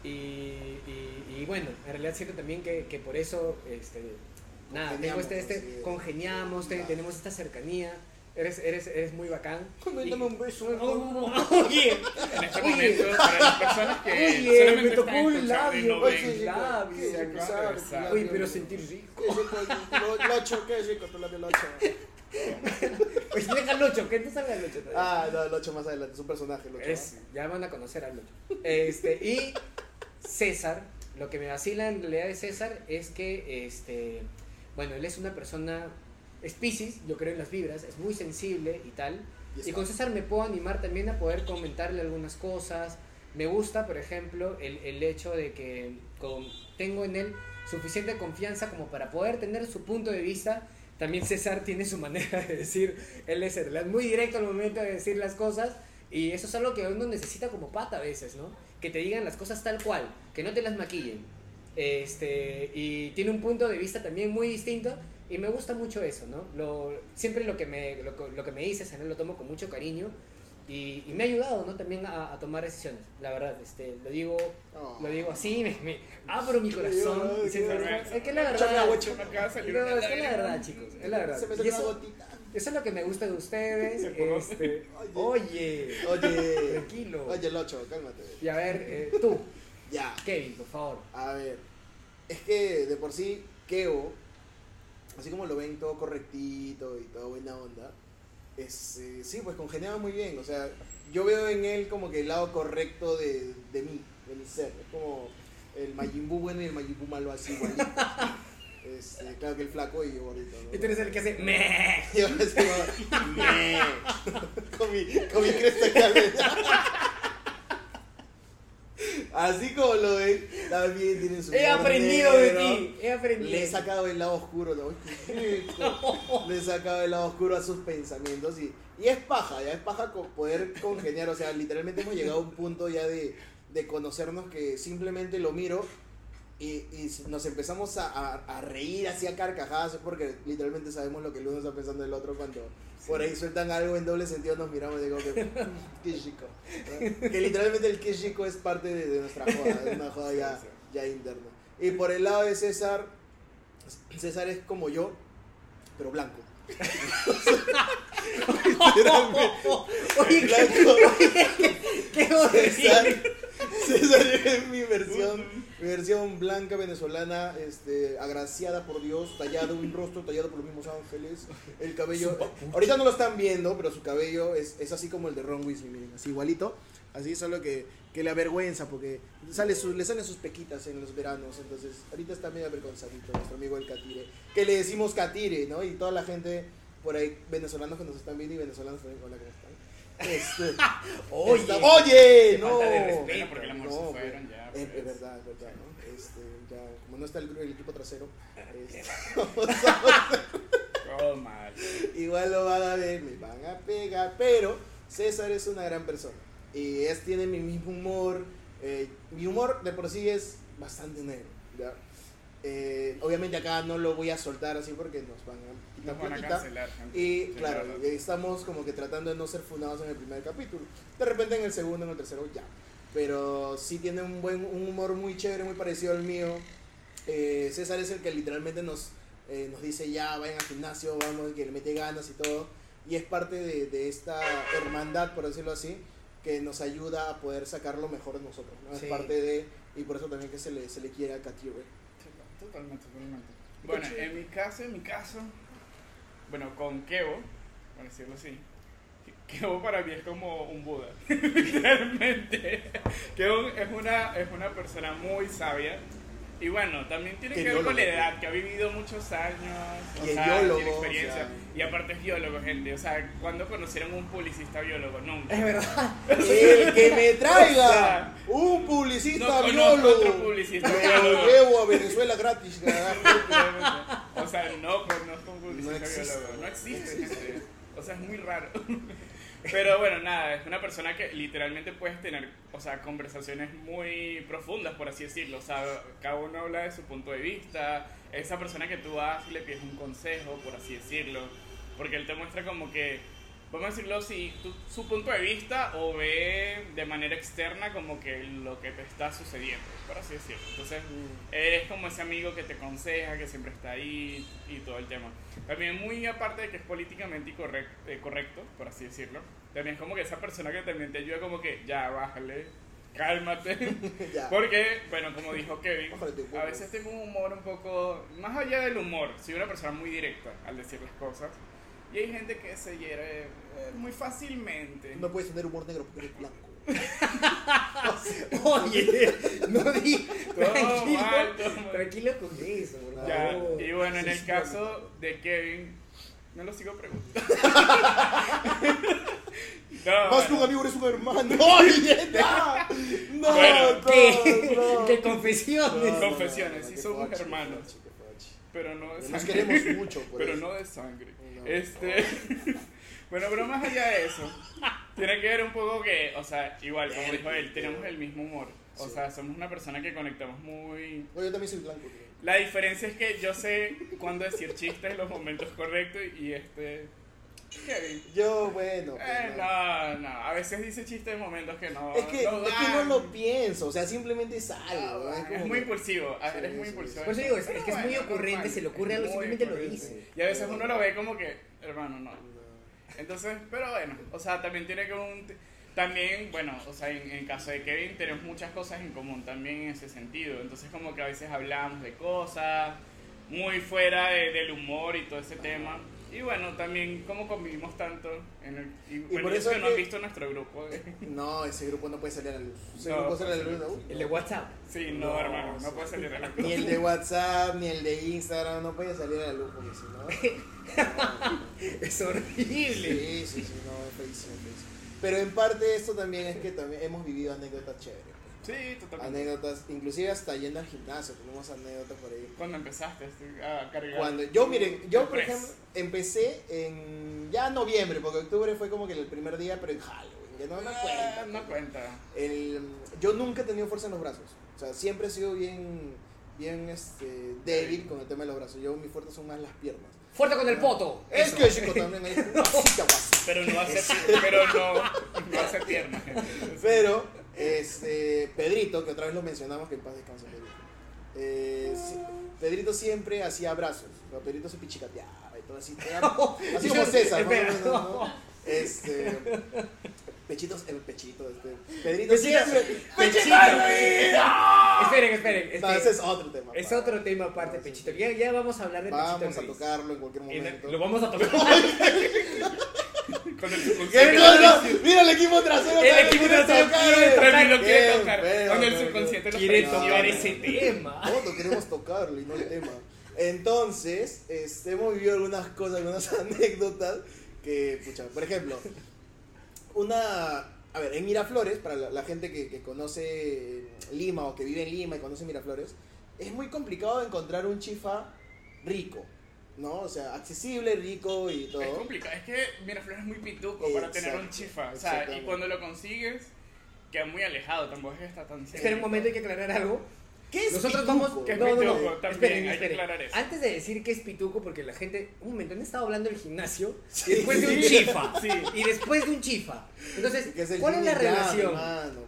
Y, y- y bueno, en realidad siento también que, que por eso, este, nada, tengo este, este, Congeniamos, tenemos esta cercanía, eres, eres, eres muy bacán. Dame un beso. Oye, En este momento, para las personas que Oye, me tocó un labio, Oye, labio. Oye, pero sentir rico. Lo- locho, qué rico tu labio locho. Pues deja 8, que no salga el 8 todavía. Ah, no, el locho más adelante, es un personaje, locho. Es- ya van a conocer al 8. Este, y César, lo que me vacila en realidad de César es que, este, bueno, él es una persona, es Pisces, yo creo en las vibras, es muy sensible y tal. Y Y con César me puedo animar también a poder comentarle algunas cosas. Me gusta, por ejemplo, el, el hecho de que con, tengo en él suficiente confianza como para poder tener su punto de vista. También César tiene su manera de decir, él es muy directo al momento de decir las cosas. Y eso es algo que uno necesita como pata a veces, ¿no? Que te digan las cosas tal cual, que no te las maquillen. Este, y tiene un punto de vista también muy distinto y me gusta mucho eso, ¿no? Lo, siempre lo que, me, lo, lo que me dices, él lo tomo con mucho cariño y, y me ha ayudado, ¿no? También a, a tomar decisiones, la verdad, este, lo digo, Oh. lo digo así, me, me abro mi corazón. Es, es que la verdad, salir no, es que la verdad, chicos, es la verdad. Se me Y eso, eso es lo que me gusta de ustedes, este, oye, Oye, tranquilo. oye, locho, cálmate. Y a ver, eh, tú, Ya, Kevin, por favor. a ver. Es que de por sí, Keo, así como lo ven todo correctito y todo buena onda, es, eh, sí, pues congeniaba muy bien. O sea, yo veo en él como que el lado correcto de, de mí, de mi ser. Es como el Majin Buu bueno y el Majin Buu malo así igualito. Este, claro que el flaco y yo gordito. ¿no? Y tú eres el que hace meh. Yo así "Meh", con mi, con mi cresta calva. Así como lo ven, también tiene su He aprendido de ti, he aprendido. Le he sacado el lado oscuro, ¿no? Le he sacado el lado oscuro a sus pensamientos y, y es paja, ya es paja poder congeniar, o sea, literalmente hemos llegado a un punto ya de, de conocernos que simplemente lo miro y, y nos empezamos a, a- a reír así a carcajadas porque literalmente sabemos lo que el uno está pensando del otro cuando por ahí sueltan algo en doble sentido nos miramos y digo que "Mm, qué chico ¿no? que literalmente el qué chico es parte de, de nuestra joda es una joda ya, ya interna. Y por el lado de César César es como yo pero blanco. Oye, qué, blanco. qué César, horrible. César es mi versión, versión blanca venezolana, este, agraciada por Dios, tallado, un rostro tallado por los mismos ángeles, el cabello, ahorita no lo están viendo, pero su cabello es, es así como el de Ron Weasley, miren, así igualito, así solo que, que le avergüenza porque sale sus, le salen sus pequitas en los veranos, entonces ahorita está medio avergonzadito nuestro amigo el Catire, que le decimos Catire, ¿no? Y toda la gente por ahí, venezolanos que nos están viendo y venezolanos también, hola, ¿cómo? Este, Oye, Está- oye, no. falta de respeto. Porque el amor No, se fueron ya. Es, pues. es verdad, es verdad, ¿no? Este, ya, como no está el, el equipo trasero, este, igual lo van a ver, me van a pegar, pero César es una gran persona y es, tiene mi mismo humor, eh, mi humor de por sí es bastante negro, ¿ya? Eh, obviamente acá no lo voy a soltar así porque nos van a quitar Nos van a cancelar, gente. Y Sí, claro, eh, estamos como que tratando de no ser fundados en el primer capítulo. De repente en el segundo, en el tercero, ya. Pero sí tiene un buen un humor muy chévere, muy parecido al mío. Eh, César es el que literalmente nos, eh, nos dice ya, vayan al gimnasio, vamos, que le mete ganas y todo. Y es parte de, de esta hermandad, por decirlo así, que nos ayuda a poder sacar lo mejor de nosotros. ¿no? Sí. Es parte de, y por eso también que se le, se le quiere a Katire. Totalmente, totalmente. Bueno, en mi caso, en mi caso, bueno, con Kevo, por decirlo así, Kevo para mí es como un Buda, literalmente. Kevo es una, es una persona muy sabia, Y bueno, también tiene Que ver con la edad, que ha vivido muchos años, o Y es sea, biólogo, tiene experiencia. o sea. Y aparte es biólogo, gente. O sea, ¿cuándo conocieron un publicista biólogo? Nunca. Es verdad. El que me traiga O sea, un publicista no biólogo. otro publicista Lo biólogo. llevo a Venezuela gratis. O sea, no conozco un publicista No biólogo. No existe, gente. O sea, es muy raro. Pero bueno, nada, es una persona que literalmente puedes tener, o sea, conversaciones muy profundas, por así decirlo. O sea, cada uno habla de su punto de vista. Esa persona que tú vas y le pides un consejo, por así decirlo. Porque él te muestra como que, vamos a decirlo así, tu- su punto de vista o ve de manera externa como que lo que te está sucediendo, por así decirlo. Entonces, Eres como ese amigo que te aconseja, que siempre está ahí y todo el tema. También muy aparte de que es políticamente incorrec- eh, correcto, por así decirlo, también es como que esa persona que también te ayuda como que ya bájale, cálmate. Porque, bueno, como dijo Kevin, a veces tengo un humor un poco, más allá del humor, soy una persona muy directa al decir las cosas. Y hay gente que se hiere eh, muy fácilmente. No puedes tener humor negro porque eres blanco. Oye, no di. Tranquilo, mal, tranquilo con eso, por Ya, favor. y bueno, en el caso de Kevin, no lo sigo preguntando. no, Más que un amigo eres un hermano. ¡Oye, no! No, Bueno, no, ¿Qué? no. ¿Qué confesiones? Confesiones, sí somos hermanos. pero no de Nos sangre. queremos mucho, por pero eso. no de sangre. Este, bueno, pero más allá de eso, tiene que ver un poco que, o sea, igual, como dijo él, tenemos el mismo humor. O Sí. sea, somos una persona que conectamos muy... No, yo también soy blanco. tío. La diferencia es que yo sé cuándo decir chistes en los momentos correctos y este... Kevin. Yo, bueno. pues, Eh, no. no, a veces dice chistes en momentos que no. Es que, no es que no lo pienso, o sea, simplemente es. Ah, es, es muy que- impulsivo, ah, Sí, eres muy sí, impulsivo. Por eso digo, es, es que es muy ocurrente, normal, se le ocurre es algo, simplemente lo dice. Y a veces uno lo ve como que, hermano, no. Entonces, pero bueno, o sea, también tiene que un... También, bueno, o sea, en, en caso de Kevin tenemos muchas cosas en común también en ese sentido. Entonces como que a veces hablamos de cosas muy fuera de- del humor y todo ese tema. Y bueno, también como convivimos tanto en el... Y, bueno, por eso que no han visto nuestro grupo. No, ese grupo no puede salir a la luz. Ese No, grupo sale a la luz. ¿no? El de WhatsApp. Sí, no, No, hermano, no puede salir a la Ni el de WhatsApp, ni el de Instagram, no puede salir a la luz porque si no. Es horrible. Sí, sí, sí, no, es feísimo, es feísimo. Pero en parte esto también es que también hemos vivido anécdotas chéveres. Sí, totalmente. Anécdotas, inclusive hasta yendo al gimnasio, tenemos anécdotas por ahí. Cuando empezaste a cargar. Cuando yo, miren, yo por Press. ejemplo empecé en ya noviembre, porque octubre fue como que el primer día, pero en Halloween, que no, no Ah, cuenta. No cuenta. El, yo nunca he tenido fuerza en los brazos, o sea, siempre he sido bien, bien este, débil con el tema de los brazos. Yo mis fuertes son más las piernas. Fuerte con el poto. Es Eso. que chico también así, caguazo. Pero no hace, pero no, no hace pierna, gente. Pero, este, Pedrito, que otra vez lo mencionamos, que en paz descanse Pedrito. Eh, Pedrito siempre hacía abrazos. Pedrito se pichicateaba y todo así. Así como César, más o Espera. menos, ¿no? Este. Pechitos, el pechito, este. Pedrito Pechito. siempre. Pechito. Esperen, esperen. No, este, ese es otro tema. es pa. otro tema aparte, No, Pechito. Ya, ya vamos a hablar de Vamos Pechito a Luis. tocarlo en cualquier momento. Lo vamos a tocar. Con el ¿Qué? subconsciente. No, no, Mira el equipo trasero. El equipo trasero quiere eh. tocar. Lo quiere tocar. Con el no, subconsciente lo Quiere tocar ese tema. Todos queremos tocarlo y no el tema. Entonces, este, hemos vivido algunas cosas, algunas anécdotas que, pucha, por ejemplo, una, a ver, en Miraflores, para la, la gente que, que conoce Lima o que vive en Lima y conoce Miraflores, es muy complicado encontrar un chifa rico, ¿no? O sea, accesible, rico y todo. Es complicado. Es que Miraflores es muy pituco para tener un chifa. O sea, y cuando lo consigues, queda muy alejado. Tampoco es que está tan cerca. Espera un momento, hay que aclarar algo. ¿Qué es Nosotros pituco? vamos. ¿Qué es no, no, no. pituco? También Esperen, hay que aclarar eso. Antes de decir que es pituco, porque la gente. Un momento, han estado hablando del gimnasio. Sí. Y después de un chifa. Sí. Y después de un chifa. Entonces, es ¿cuál es la relación?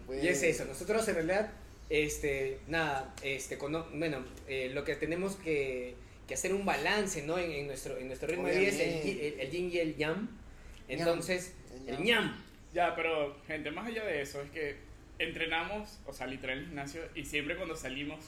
pues. Y es eso, nosotros en realidad, este, nada, este, cono- bueno, eh, lo que tenemos que, que hacer un balance, ¿no? En, en nuestro, en nuestro ritmo de vida es el, el, el yin y el yang. Entonces, El el ñam. Ya, pero gente, más allá de eso, es que entrenamos, o sea, literal en el gimnasio, y siempre cuando salimos,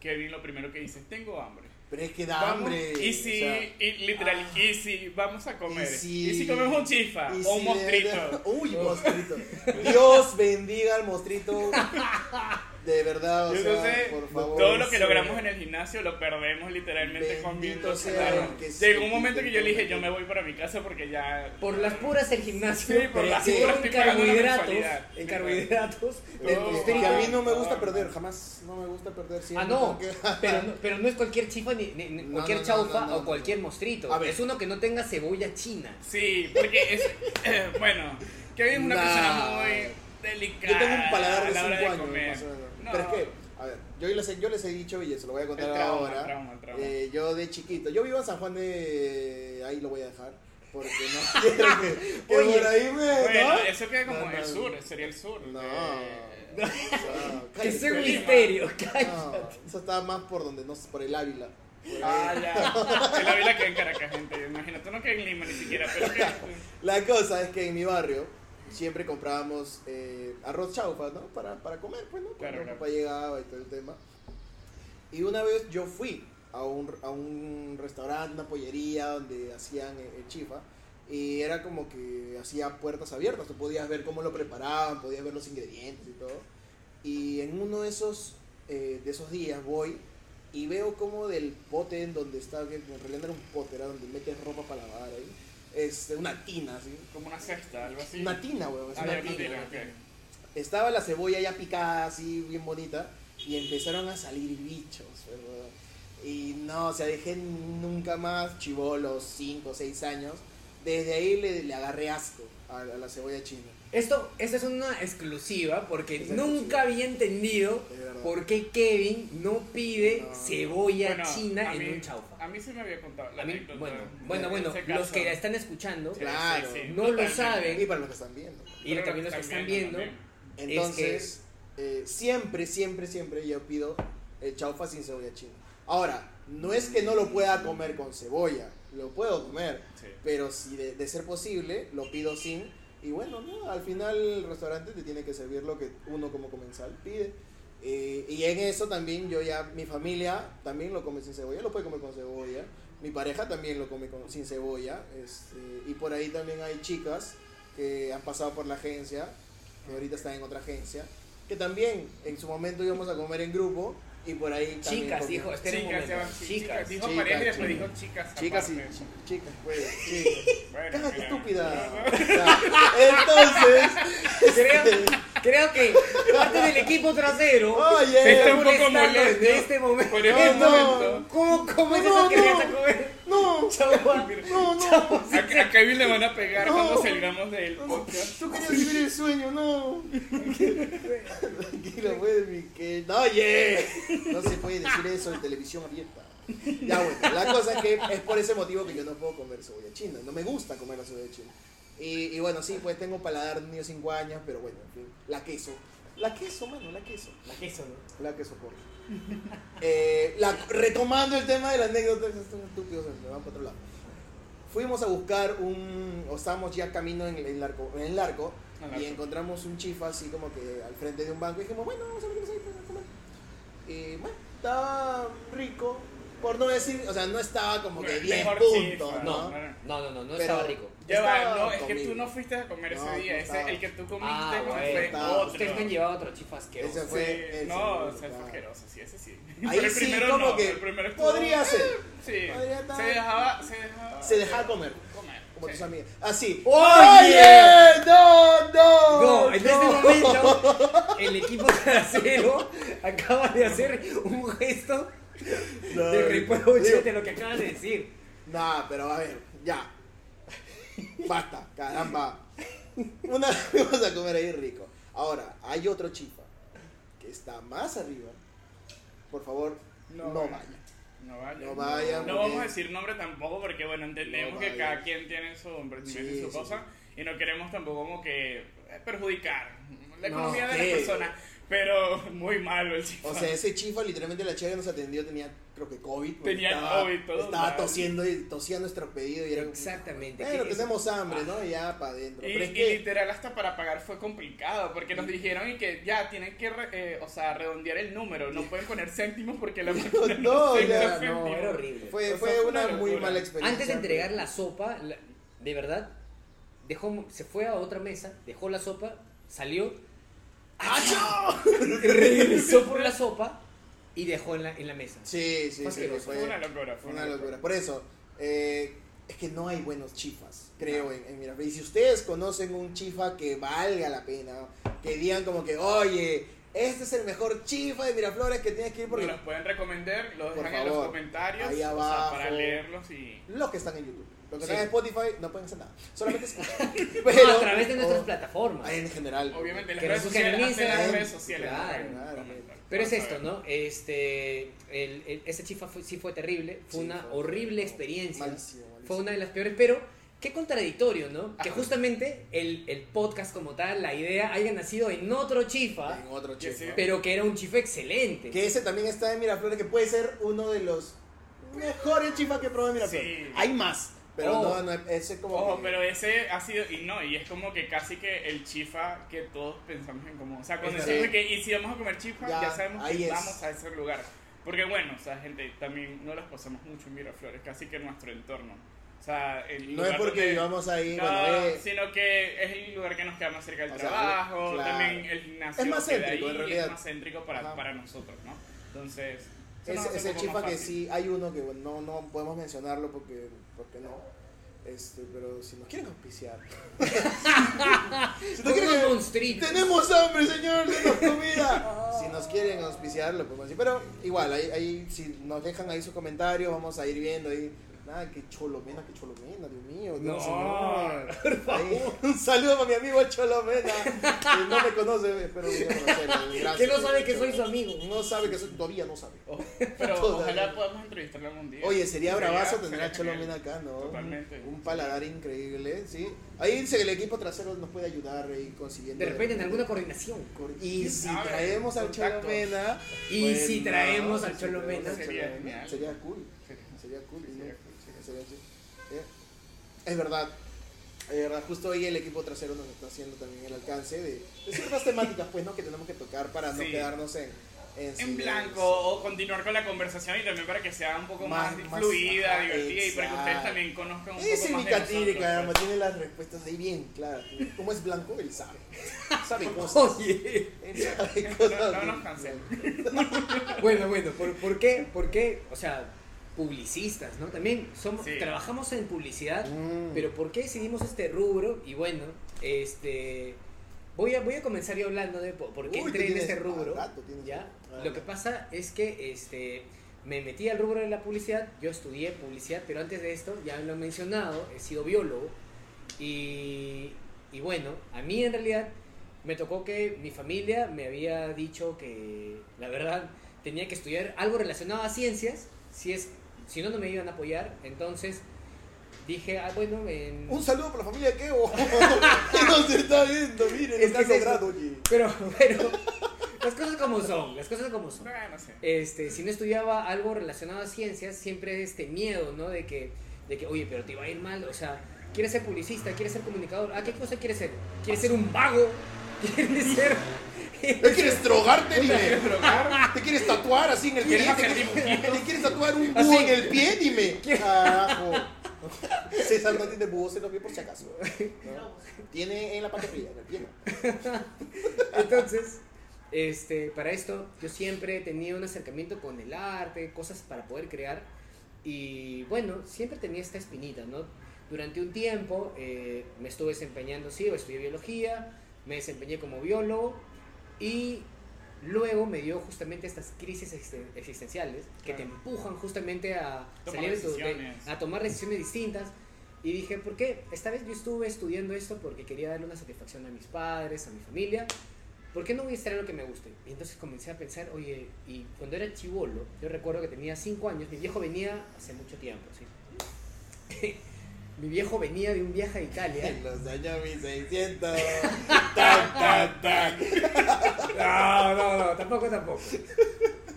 Kevin lo primero que dice es, tengo hambre. Pero es que da Vamos, hambre. y o si, sea, y literal, ah. y si vamos a comer, Y y si- si, comemos un chifa, y o un si- mostrito. Uy, mostrito. Dios bendiga al mostrito. De verdad, o Yo sea, no sé, por favor. todo lo que sí. logramos en el gimnasio lo perdemos literalmente Bendito comiendo sea el que Llegó un momento que yo le dije, yo me voy para mi casa porque ya... Por las puras el gimnasio, Sí, por las puras en carbohidratos, en carbohidratos, que distrito. a mí no me gusta perder, jamás no me gusta perder Ah, no, pero no, pero no es cualquier chifa ni, ni- ni No, cualquier no, no, chaufa no, no, o cualquier mostrito. A ver. Es uno que no tenga cebolla china. Sí, porque es... bueno, Kevin es una Nah. persona muy delicada Yo tengo un paladar de la hora 5 años, No. Pero es que, a ver, yo les, he, yo les he dicho y se lo voy a contar El trauma, ahora. el trauma, el trauma. Eh, yo de chiquito, yo vivo en San Juan de. Ahí lo voy a dejar. Porque no quiero que, que Oye, por ahí me. Bueno, ¿no? eso queda como No, no, el sur, sería el sur. No. Eh, No, Que sea un misterio, No, cállate. eso está más por donde, no sé, por el Ávila. Ah, ya. El Ávila queda en Caracas, gente. Imagínate, no queda en Lima ni siquiera, pero que... La cosa es que en mi barrio siempre comprábamos eh, arroz chaufa, ¿no? Para, para comer, pues, ¿no? Cuando Claro, papá llegaba y todo el tema. Y una vez yo fui a un, a un restaurante, una pollería donde hacían eh, el chifa. Y era como que hacía puertas abiertas, tú podías ver cómo lo preparaban, podías ver los ingredientes y todo. Y en uno de esos, eh, de esos días voy y veo como del pote en donde estaba, que en realidad era un pote, era donde metes ropa para lavar ahí, este, una tina, así. Como una cesta, algo así. Una tina, weón. es Ah, una tina. Estaba la cebolla ya picada, así, bien bonita, y empezaron a salir bichos, ¿verdad? Y no, o sea, dejé nunca más, chivolos, 5 o 6 años. Desde ahí le, le agarré asco a, a la cebolla china. Esto, esta es una exclusiva porque Es nunca exclusiva. había entendido Es por qué Kevin no pide No. cebolla Bueno, china a en mí- un chaufa. A mí se me había contado la A mí, bueno, bueno, bueno, los que la están escuchando Sí, Claro. sí, sí, No lo saben. Y para los que están viendo. y Pero también los que están viendo, también. Entonces, eh, siempre, siempre, siempre yo pido el chaufa sin cebolla china. Ahora, no es que no lo pueda comer con cebolla, lo puedo comer, Sí. pero si de, de ser posible, lo pido sin. Y bueno, no, al final el restaurante te tiene que servir lo que uno como comensal pide. Eh, y en eso también yo ya, mi familia también lo come sin cebolla, lo puede comer con cebolla. Mi pareja también lo come con- sin cebolla. Este, y por ahí también hay chicas que han pasado por la agencia, que ahorita están en otra agencia, que también en su momento íbamos a comer en grupo y por ahí también chicas, dijo, espera un Chicas, momento, ya van- sí, chicas. Dijo Chicas, pareja y después chicas. dijo chicas. Chicas chicas, pues, chicas. Bueno, Cállate, mira. estúpida. Entonces, Creo, que parte del equipo trasero Oye, Está está un poco molesto. en este momento. Por este No, no. momento. ¿Cómo, cómo es No, eso que no. comer? no, no. Chaufa. A, a Kevin le van a pegar No. cuando salgamos No, podcast. Tú querías vivir el sueño, no. Tranquilo, pues, mi que. No, oye. No se puede decir eso en televisión abierta. Ya, bueno, la cosa es que es por ese motivo que yo no puedo comer cebolla china. No me gusta comer la cebolla china. Y, y bueno, sí, pues tengo paladar de niño de 5 años, pero bueno, en fin. La queso. La queso, mano, la queso. La queso, ¿no? La queso por. Eh, la- retomando el tema de las anécdotas, estos estúpidos se me van para otro lado. Fuimos a buscar un. O estábamos ya camino en, el arco, en el arco y encontramos un chifa así como que al frente de un banco y dijimos, bueno, vamos a meternos ahí para comer. Y bueno, estaba rico. Por no decir, o sea, no estaba como que 10 Mejor puntos, ¿no? No, no, no, no, no Pero- estaba rico. Ya va, no, es que tú no fuiste a comer No, ese día. no ese, el que tú comiste Ah, no fue Estaba. otro. Ustedes me han llevado otro chifa asqueroso. Ese fue- Sí, ese no, sea, fue asqueroso, sí, ese sí. Ahí Pero el sí, primero como no, que el primero estuvo- podría ser. Sí, Podría estar- se dejaba, se dejaba, Se dejaba comer. comer. Como sí. tus amigas. Así. ¡Oye! ¡No, no! No, en este momento el equipo trasero acaba de hacer un gesto No, de reproche de lo que acabas de decir. Nah, pero a ver, ya. Basta, caramba. Una vamos a comer ahí rico. Ahora, hay otro chifa que está más arriba. Por favor, no, No, vaya. No vaya. No vaya, No porque- vamos a decir nombre tampoco porque, bueno, entendemos que cada quien tiene su emprendimiento y Sí, su sí, cosa y no queremos tampoco como que perjudicar la No, economía de las personas. Pero muy malo el chifa. O sea, ese chifa literalmente la chica que nos atendió tenía, creo que COVID. porque Tenía estaba, COVID, todo Estaba mal. tosiendo y tosía nuestro pedido y era como, Exactamente. Bueno, ¿qué es? tenemos hambre, ¿no? Y ya para adentro. Y, Pero es y que... literal hasta para pagar fue complicado porque nos dijeron y que ya tienen que re- eh, o sea redondear el número no pueden poner céntimos porque la máquina No, no, ya, No, era horrible. Fue, fue una una muy mala experiencia. Antes de entregar la sopa, la- de verdad, dejó, se fue a otra mesa, dejó la sopa, salió. regresó por la sopa y dejó en la, en la mesa. Sí, sí, Fue sí. Fue Fue una locura, fue una locura. Por eso, eh, es que no hay buenos chifas, creo, en, en Miraflores. Y si ustedes conocen un chifa que valga la pena, que digan como que, oye, este es el mejor chifa de Miraflores que tienes que ir porque... Nos los pueden recomendar, lo Por dejan en los comentarios ahí o sea, abajo. para leerlos y... Los que están en YouTube. Los que Sí. en Spotify no pueden hacer nada. Solamente escuchar. No, a través de nuestras o- plataformas. En general. Obviamente las redes sociales, las redes sociales. Claro, claro. Pero es esto. ¿no? Este, el, el- esa chifa fue, sí fue terrible, fue Sí, una fue- horrible experiencia, Malísimo, malísimo. fue una de las peores, pero qué contradictorio, ¿no? Que justamente el, el podcast como tal, la idea haya nacido en otro chifa, En otro chifa. sí. pero que era un chifa excelente. Que ese también está en Miraflores, que puede ser uno de los mejores chifas que probé en Miraflores. Sí. Hay más, pero Oh. no, no, ese como. Ojo, que- pero ese ha sido, y no, y es como que casi que el chifa que todos pensamos en común. O sea, cuando decimos que, y si vamos a comer chifa, Ya, ya, sabemos que es. vamos a ese lugar. Porque bueno, o sea, gente, también no las pasamos mucho en Miraflores, casi que en nuestro entorno. O sea, el No es porque donde- vivamos ahí, No, bueno, eh, sino que es el lugar que nos queda más cerca del sea, trabajo, claro. también el gimnasio Es más céntrico, ahí, en realidad. es más céntrico para, Ajá. para nosotros, ¿no? Entonces, es, nos hace es un el poco chifa que sí, hay uno que bueno, no, no podemos mencionarlo porque, porque no. Este, pero si nos quieren auspiciar. si quieren-. Tenemos hambre, señor, denos comida. si nos quieren auspiciar, lo podemos decir. Pero igual, ahí, ahí, si nos dejan ahí sus comentarios, vamos a ir viendo ahí. Nada, que cholomena, que cholomena, Dios mío. No, Dios señor. por favor. Ahí, un saludo para mi amigo Cholomena, que no me conoce, espero que conocerlo. Gracias, Que no sabe que soy su amigo. No sabe que soy, todavía no sabe. Pero Todavía. ojalá podamos entrevistarlo algún día. Oye, sería bravazo tener a. Cholomena acá, ¿no? Totalmente. Un paladar increíble, ¿sí? Ahí dice que el equipo trasero nos puede ayudar ahí consiguiendo. De repente en alguna coordinación. Y ¿Quién si traemos al. Cholomena. Y pues, si no, traemos al Cholomena. Sería cool. Sería- Sería cool. Eh, Es verdad. Es verdad, justo hoy el equipo trasero nos está haciendo también el alcance de, de ciertas temáticas, pues, ¿no? Que tenemos que tocar para no Sí. quedarnos en, en, blanco o continuar con la conversación y también para que sea un poco más, Más- fluida, ajá, divertida y para que ustedes también conozcan un Ese poco es más mi de nosotros, además pues. tiene las respuestas ahí bien claras. Como es blanco, él sabe. Sabe cosas. Oye. Él sabe No, cosas. no nos cansemos. Bueno, bueno, ¿por, por qué? ¿Por qué? O sea, publicistas, ¿no? También somos, Sí. trabajamos en publicidad, Mm. pero ¿por qué decidimos este rubro? Y bueno, este... Voy a, voy a comenzar yo hablando de por qué Uy, entré en este rubro. rato tienes- ¿ya? Lo que pasa es que este, me metí al rubro de la publicidad, yo estudié publicidad, pero antes de esto, ya lo he mencionado, he sido biólogo. Y, y bueno, a mí en realidad me tocó que mi familia me había dicho que la verdad tenía que estudiar algo relacionado a ciencias, si, es, si no, no me iban a apoyar. Entonces dije, ah, bueno, en... Un saludo para la familia de Kevo. que nos está viendo, miren, Es lo que que ha es eso. logrado, oye. Pero, pero, las cosas como son, las cosas como son. Bueno, sí. Este, si no estudiaba algo relacionado a ciencias, siempre este miedo, ¿no? De que, de que, oye, pero te va a ir mal, o sea, quieres ser publicista, quieres ser comunicador, ¿ah, qué cosa quieres ser? ¿Quieres ser un vago? ¿Quieres ser...? ¿Te quieres drogarte, dime? ¿Quieres drogar? ¿Te quieres tatuar así en el pie? ¿Quieres ¿Te quieres? ¿Te tatuar un búho en el pie? Dime. Carajo. César no tiene búhos en los pies por si acaso. ¿no? Tiene en la pantorrilla, en el pie no. Entonces, este, para esto yo siempre he tenido un acercamiento con el arte, cosas para poder crear. Y bueno, siempre tenía esta espinita, ¿no? Durante un tiempo eh, me estuve desempeñando, sí, estudié biología, me desempeñé como biólogo y luego me dio justamente estas crisis existen- existenciales que te Claro. empujan justamente a, Tomar salir de a tomar decisiones distintas. Y dije, ¿por qué? Esta vez yo estuve estudiando esto porque quería darle una satisfacción a mis padres, a mi familia. ¿Por qué no voy a estudiar lo que me guste? Y entonces comencé a pensar, oye, y cuando era chivolo, yo recuerdo que tenía 5 años, mi viejo venía hace mucho tiempo, ¿sí? Mi viejo venía de un viaje a Italia. En los años 1600. Tan, tan, tan. No, no, no, tampoco, tampoco.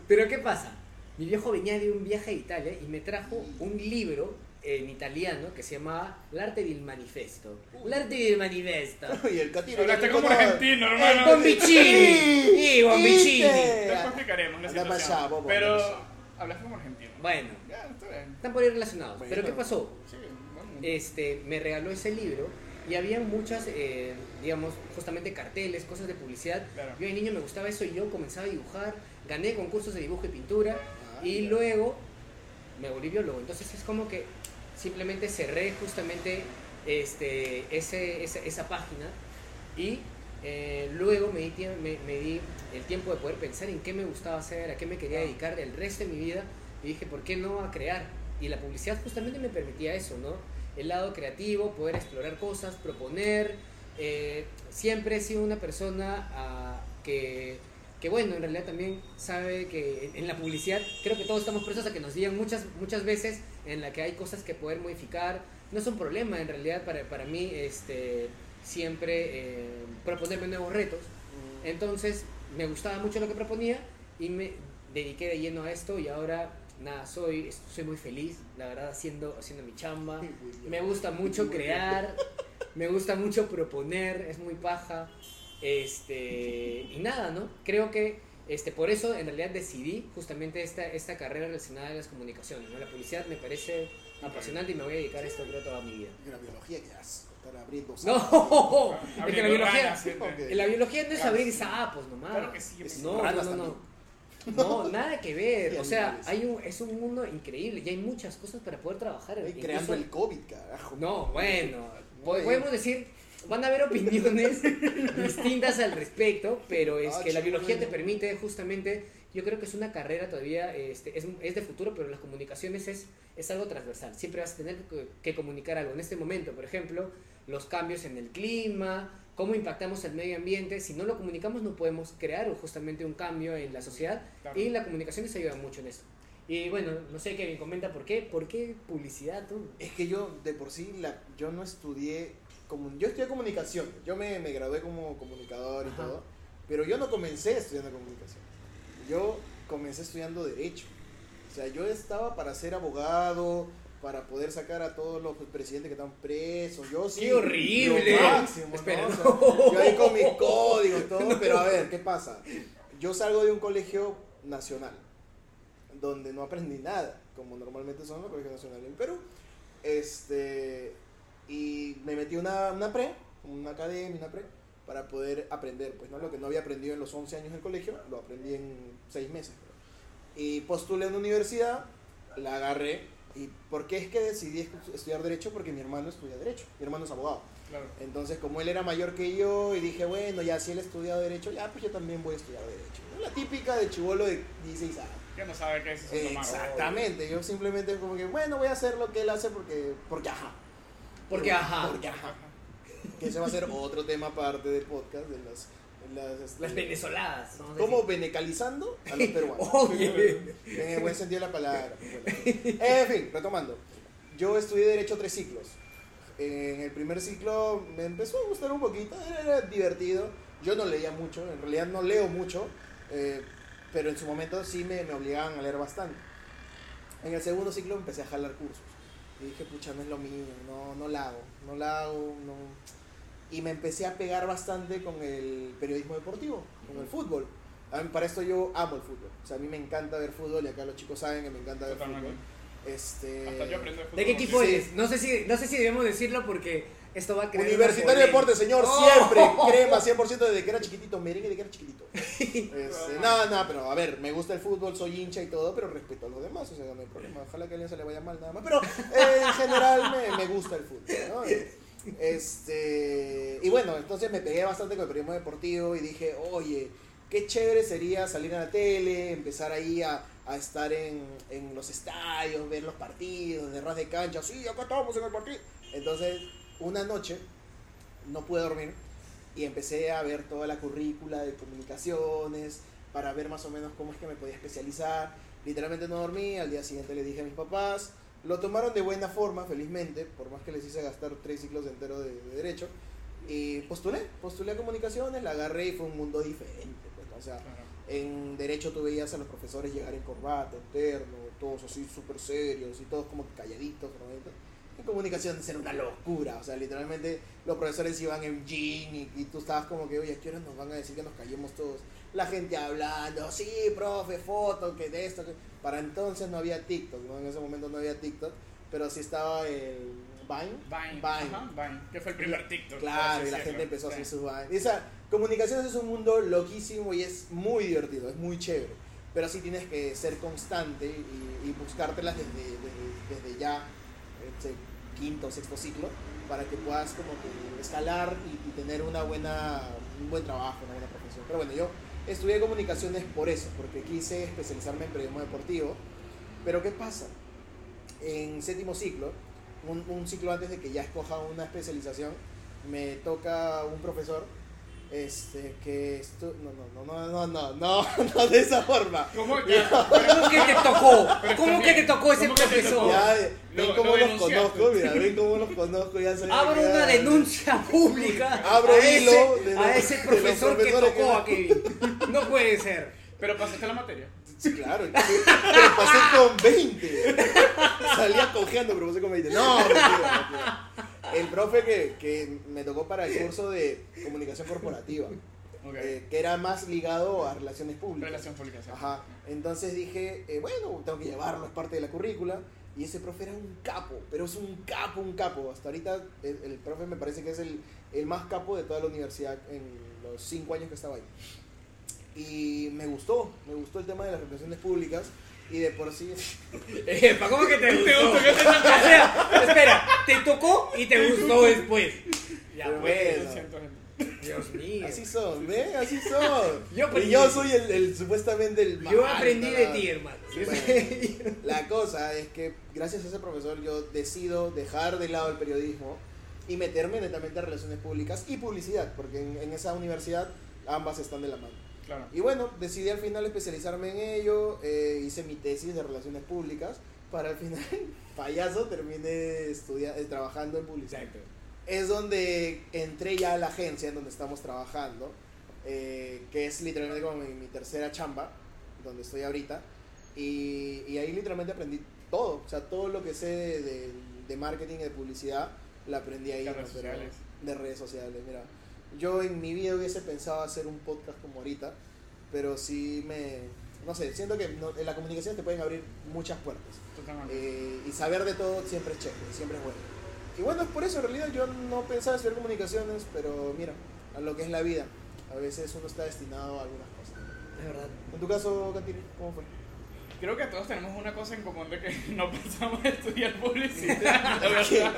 Pero ¿qué pasa? Mi viejo venía de un viaje a Italia y me trajo un libro en italiano que se llamaba L'arte del manifesto. L'arte del manifesto. Y el catiro. Hablaste como no- argentino, El hermano. Bombicini. Sí, Bombicini. Después explicaremos la situación. Pero hablaste como argentino. Bueno, Ya, está bien. están por ahí relacionados. Bueno. Pero ¿qué pasó? Sí. Este, me regaló ese libro y había muchas, eh, digamos, justamente carteles, cosas de publicidad. Claro. Yo de niño me gustaba eso y yo comenzaba a dibujar, gané concursos de dibujo y pintura Ah, y luego me volví biólogo. Entonces es como que simplemente cerré justamente este, ese, esa, esa página y eh, luego me di, me, me di el tiempo de poder pensar en qué me gustaba hacer, a qué me quería dedicar el resto de mi vida y dije, ¿por qué no a crear? Y la publicidad justamente me permitía eso, ¿no? El lado creativo, poder explorar cosas, proponer. eh, siempre he sido una persona ah, que, que, bueno, en realidad también sabe que en, en la publicidad creo que todos estamos presos a que nos digan muchas, muchas veces en la que hay cosas que poder modificar. No es un problema, en realidad, para, para mí, este, siempre eh, proponerme nuevos retos. Mm. Entonces, me gustaba mucho lo que proponía y me dediqué de lleno a esto y ahora, nada, soy, soy muy feliz, la verdad, haciendo, haciendo mi chamba. Me gusta mucho crear, me gusta mucho proponer, es muy paja. Este, y nada, ¿no? Creo que este, por eso en realidad decidí justamente esta, esta carrera relacionada a las comunicaciones. ¿no? La publicidad me parece apasionante y me voy a dedicar a esto creo toda mi vida. Y la biología que estar abriendo No, es que la biología, ranas, gente. Ok. la biología no es abrir sapos nomás. Claro que sí. Es- No, no, no, no. nada que ver. O sea, hay un, es un mundo increíble y hay muchas cosas para poder trabajar. Incluso- creando el COVID, carajo. No, bueno, podemos decir, van a haber opiniones distintas al respecto, pero es Ah, que la biología te permite justamente, yo creo que es una carrera todavía, este, es, es de futuro, pero las comunicaciones es, es algo transversal. Siempre vas a tener que, que comunicar algo. En este momento, por ejemplo, los cambios en el clima, cómo impactamos el medio ambiente. Si no lo comunicamos, no podemos crear justamente un cambio en la sociedad. Claro. Y la comunicación les ayuda mucho en esto. Y bueno, no sé, Kevin, comenta por qué, por qué publicidad, tú. Es que yo, de por sí, la, yo no estudié. Comun, yo estudié comunicación. Yo me, me gradué como comunicador y Ajá. todo. Pero yo no comencé estudiando comunicación. Yo comencé estudiando Derecho. O sea, yo estaba para ser abogado, para poder sacar a todos los presidentes que están presos. Yo sí. ¡Qué horrible! máximo, ¿no? Espera, O sea, no. yo ahí con mis códigos, todo. Pero a ver, ¿qué pasa? Yo salgo de un colegio nacional, donde no aprendí nada, como normalmente son los colegios nacionales en Perú. Este, y me metí una, una pre, una academia, una pre, para poder aprender, pues no lo que no había aprendido en los 11 años del colegio, lo aprendí en 6 meses. creo. Y postulé a una universidad, la agarré. ¿Y por qué es que decidí estu- estudiar Derecho? Porque mi hermano estudia Derecho, mi hermano es abogado. Claro. Entonces, como él era mayor que yo, y dije, bueno, ya si él ha estudiado Derecho, ya pues yo también voy a estudiar Derecho. ¿no? La típica de chivolo de 16 años. Que no sabe qué decisión tomar. Exactamente, yo simplemente como que, bueno, voy a hacer lo que él hace porque, porque ajá. Porque ajá. Porque ajá. Que ese va a ser otro tema aparte del podcast, de las... las, este, Las venezoladas. vamos a ¿Cómo decir. venecalizando a los peruanos? Oye. En el buen sentido de la palabra. pues. En fin, retomando. Yo estudié Derecho tres ciclos. En el primer ciclo me empezó a gustar un poquito, era, era divertido. Yo no leía mucho, en realidad no leo mucho, eh, pero en su momento sí me, me obligaban a leer bastante. En el segundo ciclo empecé a jalar cursos. Y dije, pucha, no es lo mío, no, no la hago, no la hago, no. Y me empecé a pegar bastante con el periodismo deportivo, con el fútbol. A mí, para esto yo amo el fútbol. O sea, a mí me encanta ver fútbol y acá los chicos saben que me encanta ver Totalmente. fútbol. Este, Hasta yo aprendo de fútbol. ¿De qué equipo Sí. eres? No sé si, no sé si debemos decirlo porque esto va a crear. Universitario de Deportes, señor, ¡Oh! siempre. Crema, 100% desde que era chiquitito. Merengue de que era chiquitito. Este, no, no, pero a ver, me gusta el fútbol, soy hincha y todo, pero respeto a los demás, o sea, no hay problema. Ojalá que a alguien se le vaya mal nada más. Pero eh, en general me, me gusta el fútbol, ¿no? Este, y bueno, entonces me pegué bastante con el periodismo deportivo y dije, oye, qué chévere sería salir a la tele, empezar ahí a, a estar en, en los estadios, ver los partidos, de ras de cancha, sí, acá estamos en el partido. Entonces, una noche no pude dormir y empecé a ver toda la currícula de comunicaciones para ver más o menos cómo es que me podía especializar. Literalmente no dormí, al día siguiente le dije a mis papás, lo tomaron de buena forma, felizmente, por más que les hice gastar tres ciclos enteros de, de derecho. Y postulé, postulé a comunicaciones, la agarré y fue un mundo diferente. pues, o sea, Claro. en derecho tú veías a los profesores llegar en corbata, terno, todos así súper serios y todos como calladitos. ¿no? En comunicaciones era una locura, o sea, literalmente los profesores iban en jean y, y tú estabas como que, oye, ¿a qué hora nos van a decir que nos callemos todos? La gente hablando, sí, profe, foto, que de esto, que... Para entonces no había TikTok, ¿no? En ese momento no había TikTok, pero sí estaba el Vine. Vine. Vine. Ajá, Vine. Que fue el primer TikTok. Claro, y la gente empezó a hacer sus Vine. Y esa, comunicaciones es un mundo loquísimo y es muy divertido, es muy chévere. Pero sí tienes que ser constante y, y buscártelas desde, desde, desde ya, este quinto o sexto ciclo, para que puedas como que escalar y, y tener una buena, un buen trabajo, una buena profesión. Pero bueno, yo estudié comunicaciones por eso, porque quise especializarme en periodismo deportivo. Pero ¿qué pasa? En séptimo ciclo, un, un ciclo antes de que ya escoja una especialización, me toca un profesor este, que esto. No, no, no, no, no, no, no, no, de esa forma. ¿Cómo, ¿Cómo que te tocó? ¿Cómo que te tocó ese profesor? Ya, ven cómo los conozco, mira, ven cómo los conozco. Ya Abro una denuncia pública. Abro a hilo ese, de los, a ese profesor, de que tocó que... a Kevin. No puede ser. Pero pasaste la materia. Sí, claro pero pasé con 20 salía cojeando pero pasé con 20 no mentira, mentira. el profe que, que me tocó para el curso de comunicación corporativa eh, que era más ligado a relaciones públicas Relación pública. sí. Ajá. Entonces dije, eh, bueno, tengo que llevarlo, es parte de la currícula. Y ese profe era un capo, pero es un capo, un capo. Hasta ahorita el, el profe me parece que es el, el más capo de toda la universidad en los cinco años que estaba ahí. Y me gustó, me gustó el tema de las relaciones públicas. Y de por sí, Epa, ¿cómo que te gustó? Te gustó que te O sea, espera, te tocó y te gustó después. Ya Pero pues. bueno. Siento. Dios mío. así son, ¿ven? Así son. Yo aprendí. y yo soy el, el supuestamente el Yo aprendí de ti, hermano. Bueno, la cosa es que gracias a ese profesor yo decido dejar de lado el periodismo y meterme netamente a relaciones públicas y publicidad, porque en, en esa universidad ambas están de la mano. Claro. Y bueno, decidí al final especializarme en ello, eh, hice mi tesis de relaciones públicas, para al final, payaso, terminé estudia- eh, trabajando en publicidad Exacto. es donde entré ya a la agencia en donde estamos trabajando, eh, que es literalmente como mi, mi tercera chamba, donde estoy ahorita, y, y ahí literalmente aprendí todo, o sea, todo lo que sé de, de- de marketing y de publicidad, la aprendí ahí. De redes sociales. De redes sociales, mira. Yo en mi vida hubiese pensado hacer un podcast como ahorita, pero sí me... No sé, siento que no- en la comunicación te pueden abrir muchas puertas. Eh, y saber de todo siempre es chévere, siempre es bueno. Y bueno, es por eso en realidad yo no pensaba estudiar comunicaciones, pero mira, a lo que es la vida. A veces uno está destinado a algunas cosas. Es verdad. En tu caso, Cantini, ¿cómo fue? Creo que todos tenemos una cosa en común de que no pensamos estudiar publicidad. La verdad.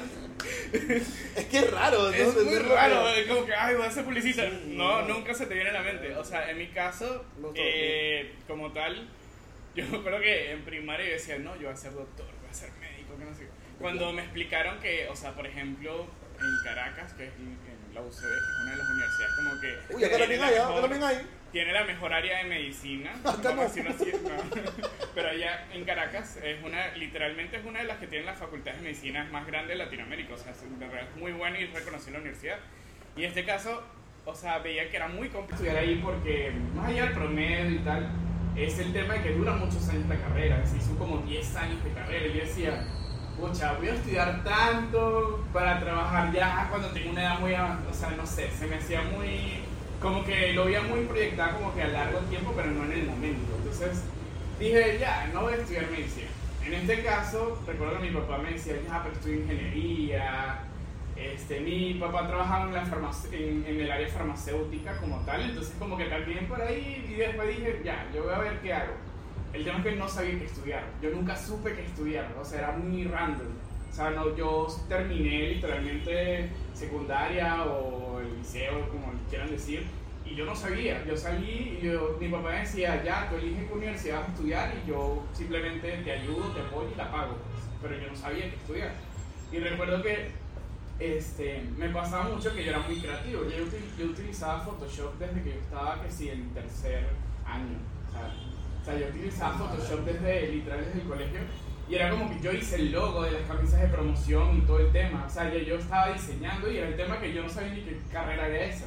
Es que es raro, ¿no? Es muy raro, es como que, ay, voy a ser publicista. Sí, no, no. nunca se te viene a la mente. O sea, en mi caso, eh, como tal, yo me acuerdo que en primaria yo decía, no, yo voy a ser doctor, voy a ser médico, que no sé. Cuando me explicaron que, o sea, por ejemplo, en Caracas, que es en, en la UCB, que es una de las universidades, como que. Uy, acá tiene también hay, ¿ah? acá también hay. Tiene la mejor área de medicina. Acá vamos a no. así, no. Pero allá en Caracas es una, literalmente es una de las que tienen las facultades de medicina más grandes de Latinoamérica. O sea, es de verdad muy buena y reconocida en la universidad. Y en este caso, o sea, veía que era muy complicado estudiar ahí porque, más allá del promedio y tal, es el tema de que dura muchos años la carrera. Se hizo como 10 años de carrera. Y yo decía, pucha, voy a estudiar tanto para trabajar ya cuando tengo una edad muy avanzada. O sea, no sé, se me hacía muy. Como que lo veía muy proyectado, como que a largo tiempo, pero no en el momento. Entonces dije, ya, no voy a estudiar medicina. En este caso, recuerdo que mi papá me decía, ya, pero estudio ingeniería. Este, mi papá trabajaba en, la en, en el área farmacéutica como tal, entonces como que también por ahí y después dije, ya, yo voy a ver qué hago. El tema es que no sabía qué estudiar, yo nunca supe qué estudiar, o sea, era muy random. O sea, no, yo terminé literalmente secundaria o el liceo, como quieran decir, y yo no sabía. Yo salí y yo, mi papá me decía, ya, tú eliges qué universidad vas a estudiar y yo simplemente te ayudo, te apoyo y la pago. Pero yo no sabía qué estudiar. Y recuerdo que este, me pasaba mucho que yo era muy creativo. Yo, yo utilizaba Photoshop desde que yo estaba, que sí, en tercer año. Sea, o sea, yo utilizaba Photoshop desde, literal, desde el colegio. Y era como que yo hice el logo de las camisas de promoción y todo el tema. O sea, yo, yo estaba diseñando y era el tema que yo no sabía ni qué carrera era esa.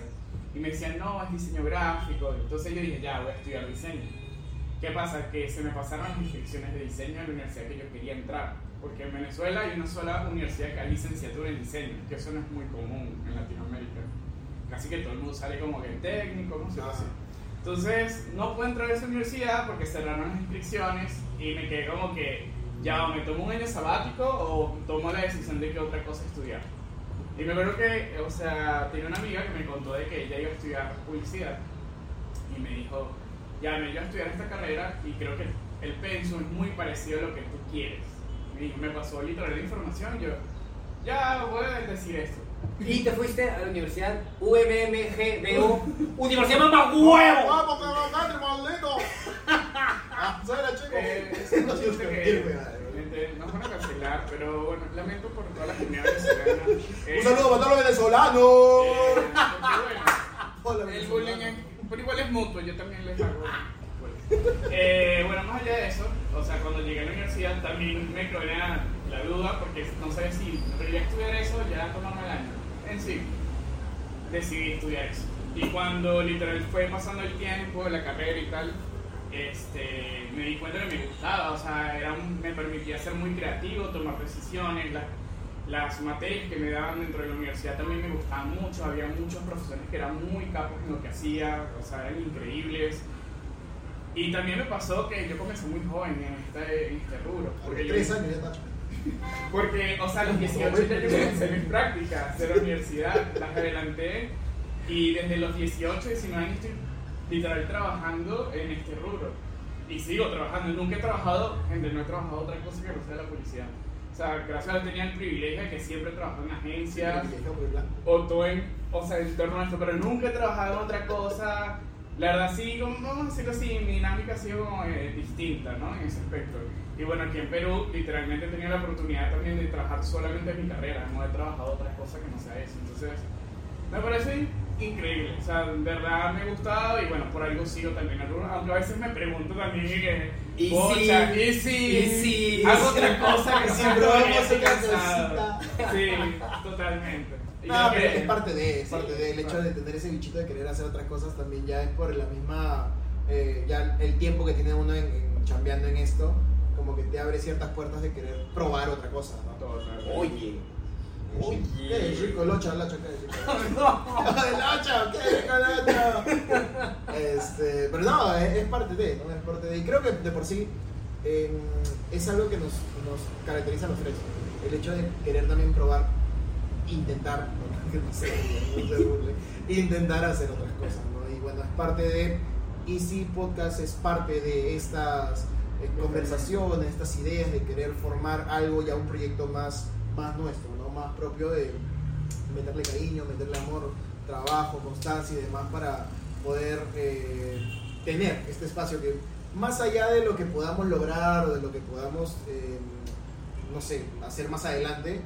Y me decían, no, es diseño gráfico. Entonces yo dije, ya, voy a estudiar diseño. ¿Qué pasa? Que se me pasaron las inscripciones de diseño en la universidad que yo quería entrar. Porque en Venezuela hay una sola universidad que hay licenciatura en diseño, que eso no es muy común en Latinoamérica. Casi que todo el mundo sale como que técnico, no sé Ah. así. Entonces, no pude entrar a esa universidad porque cerraron las inscripciones y me quedé como que ya o me tomo un año sabático o tomo la decisión de que otra cosa estudiar. Y me acuerdo que, o sea, tenía una amiga que me contó de que ella iba a estudiar publicidad y me dijo, ya, me iba a estudiar esta carrera y creo que el pensum es muy parecido a lo que tú quieres. Y me pasó literal la información, yo, ya voy a decir esto. Y te fuiste a la universidad UMMGBO, Universidad Mamá Huevo. ¡Vamos, cabrón, Andrew, maldito! Ah, la chico. Eh, que gente, nos van a cancelar, pero bueno, lamento por toda la comunidad venezolana. Eh, Un saludo para todos los venezolanos. eh, bueno, el bullying es, pero igual es mutuo, yo también les hago bullying. Eh, bueno, más allá de eso, o sea, cuando llegué a la universidad también me creó la, duda porque no sabía si debería estudiar eso, ya tomarme el año. En sí, decidí estudiar eso. Y cuando literal fue pasando el tiempo, la carrera y tal, este, me di cuenta que me gustaba, o sea, era un- me permitía ser muy creativo, tomar decisiones, la- las materias que me daban dentro de la universidad también me gustaban mucho, había muchos profesores que eran muy capos en lo que hacía, o sea, eran increíbles. Y también me pasó que yo comencé muy joven en este, en este rubro. Porque yo, Tres años ya está. Porque, o sea, los 18 ya yo comencé mis prácticas de la universidad, las adelanté y desde los 18, 19 años estoy literal trabajando en este rubro. Y sigo trabajando, nunca he trabajado, gente, no he trabajado otra cosa que no sea la publicidad. O sea, gracias a Dios tenía el privilegio de que siempre he trabajado en agencias, o todo en, o sea, en torno a esto, pero nunca he trabajado en otra cosa. La verdad, sí, como, vamos a decirlo así, mi dinámica ha sido como, eh, distinta, ¿no? En ese aspecto. Y bueno, aquí en Perú, literalmente he tenido la oportunidad también de trabajar solamente en mi carrera, no he trabajado otra cosa que no sea eso. Entonces, me parece increíble, o sea, en verdad me ha gustado y bueno, por algo sigo también aunque a veces me pregunto también que, Y "Pocha, sí, y sí, y sí, hago otra cosa que Si sea probamos todavía estoy otra cansado". Sí, totalmente. No, pero es parte de, es Sí, parte de, el hecho claro. de tener ese bichito de querer hacer otras cosas también ya es por la misma, eh, ya el tiempo que tiene uno en, en chambeando en esto, como que te abre ciertas puertas de querer probar otra cosa, ¿no? Totalmente. Oye. ¿Qué chico? Locha, locha, ¿qué chico? No. Locha, ¿qué chico, locha? Este, pero no, es, es parte de, ¿no? Es parte de, y creo que de por sí eh, es algo que nos, nos caracteriza a los tres, el hecho de querer también probar, intentar, intentar hacer otras cosas, ¿no? Y bueno, es parte de Easy Podcast, es parte de estas eh, conversaciones, estas ideas de querer formar algo ya un proyecto más, más nuestro, ¿no? Más propio de meterle cariño, meterle amor, trabajo, constancia y demás para poder eh, tener este espacio que más allá de lo que podamos lograr o de lo que podamos, eh, no sé, hacer más adelante,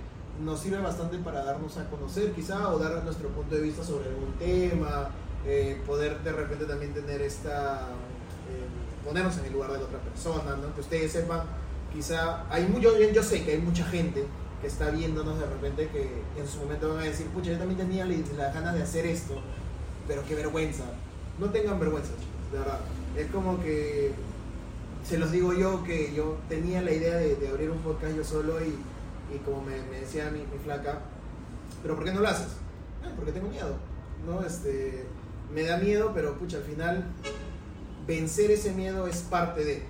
nos sirve bastante para darnos a conocer quizá o dar nuestro punto de vista sobre algún tema, eh, poder de repente también tener esta, eh, ponernos en el lugar de la otra persona, ¿no? que ustedes sepan, quizá, hay mucho, yo sé que hay mucha gente que está viéndonos de repente que en su momento van a decir, pucha, yo también tenía la- las ganas de hacer esto, pero qué vergüenza. No tengan vergüenza, chicos, de verdad. Es como que se los digo yo que yo tenía la idea de, de abrir un podcast yo solo y, y como me, me decía mi, mi flaca, pero ¿por qué no lo haces? "Ah, porque tengo miedo, ¿no? Este, me da miedo, pero pucha, al final vencer ese miedo es parte de,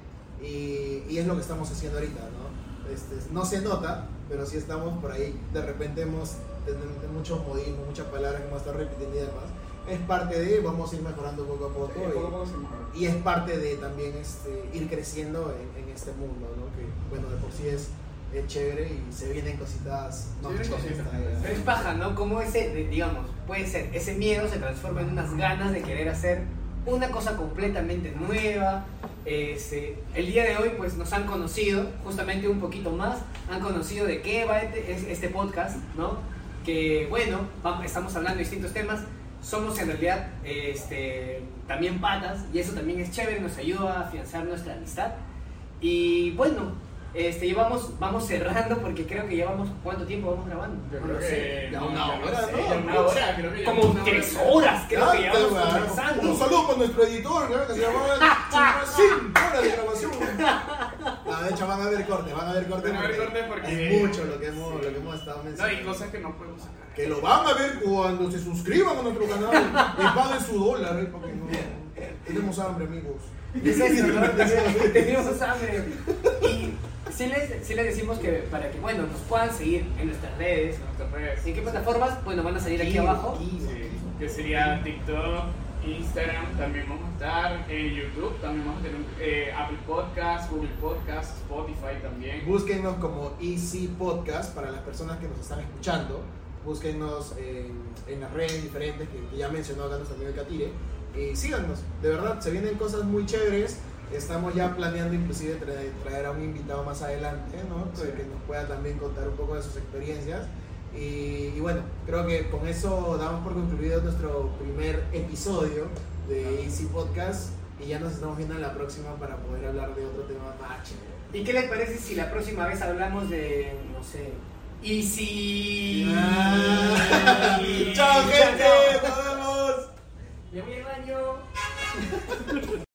y, y es lo que estamos haciendo ahorita, ¿no? Este, no se nota, pero sí estamos por ahí, de repente hemos tenido muchos modismos, muchas palabras que hemos estado repitiendo y demás. Es parte de, vamos a ir mejorando poco a poco. Sí, y- poco a poco se mejora. y es parte de también este, ir creciendo en, en este mundo, ¿no? Que, bueno, de por sí es, es chévere y se vienen cositas. Se vienen cositas. Pero es paja, ¿no? Como ese, digamos, puede ser, ese miedo se transforma en unas ganas de querer hacer una cosa completamente nueva. Este, el día de hoy, pues nos han conocido justamente un poquito más, han conocido de qué va este, es- este podcast, ¿no? Que bueno, vamos- estamos hablando de distintos temas. Somos en realidad este, también patas y eso también es chévere, nos ayuda a afianzar nuestra amistad. Y bueno, este, llevamos, vamos cerrando porque creo que llevamos, ¿cuánto tiempo vamos grabando? Yo No creo sé. que ya no, una ya no hora, sé, ¿no? ya una hora, creo que ya Como una hora. tres horas creo que Ya, llevamos conversando. Un saludo para nuestro editor, ¿no? que se llamaba 5 horas de grabación. Ah, de hecho, van a ver cortes, van a ver cortes. Van a ver cortes porque- Es mucho lo que hemos, lo que hemos estado No, mencionando. hay cosas que no podemos sacar. Que lo van a ver cuando se suscriban a nuestro canal y paguen su dólar, ¿eh? Porque no, tenemos hambre, amigos. Es eso, ¿no? Teníamos hambre. Y sí les, sí les decimos que para que, bueno, nos puedan seguir en nuestras redes. En nuestras redes. ¿En qué plataformas? Bueno, van a salir aquí Aquí, abajo. aquí. Sí, que sería TikTok, Instagram, también vamos a estar, en YouTube, también vamos a tener eh, Apple Podcasts, Google Podcasts, Spotify también. Búsquenos como Easy Podcast para las personas que nos están escuchando. Búsquenos en, en las redes diferentes que, que ya mencionó acá nuestro amigo Catire. Y síganos, de verdad, se vienen cosas muy chéveres estamos ya planeando inclusive traer, a un invitado más adelante, ¿no? Que nos pueda también contar un poco de sus experiencias. Y, bueno, creo que con eso damos por concluido nuestro primer episodio de Easy Podcast y ya nos estamos viendo en la próxima para poder hablar de otro tema más chévere. ¿Y qué les parece si la próxima vez hablamos de, no sé, Easy? ¡Chao, gente! ¡Nos vemos! Me voy al baño.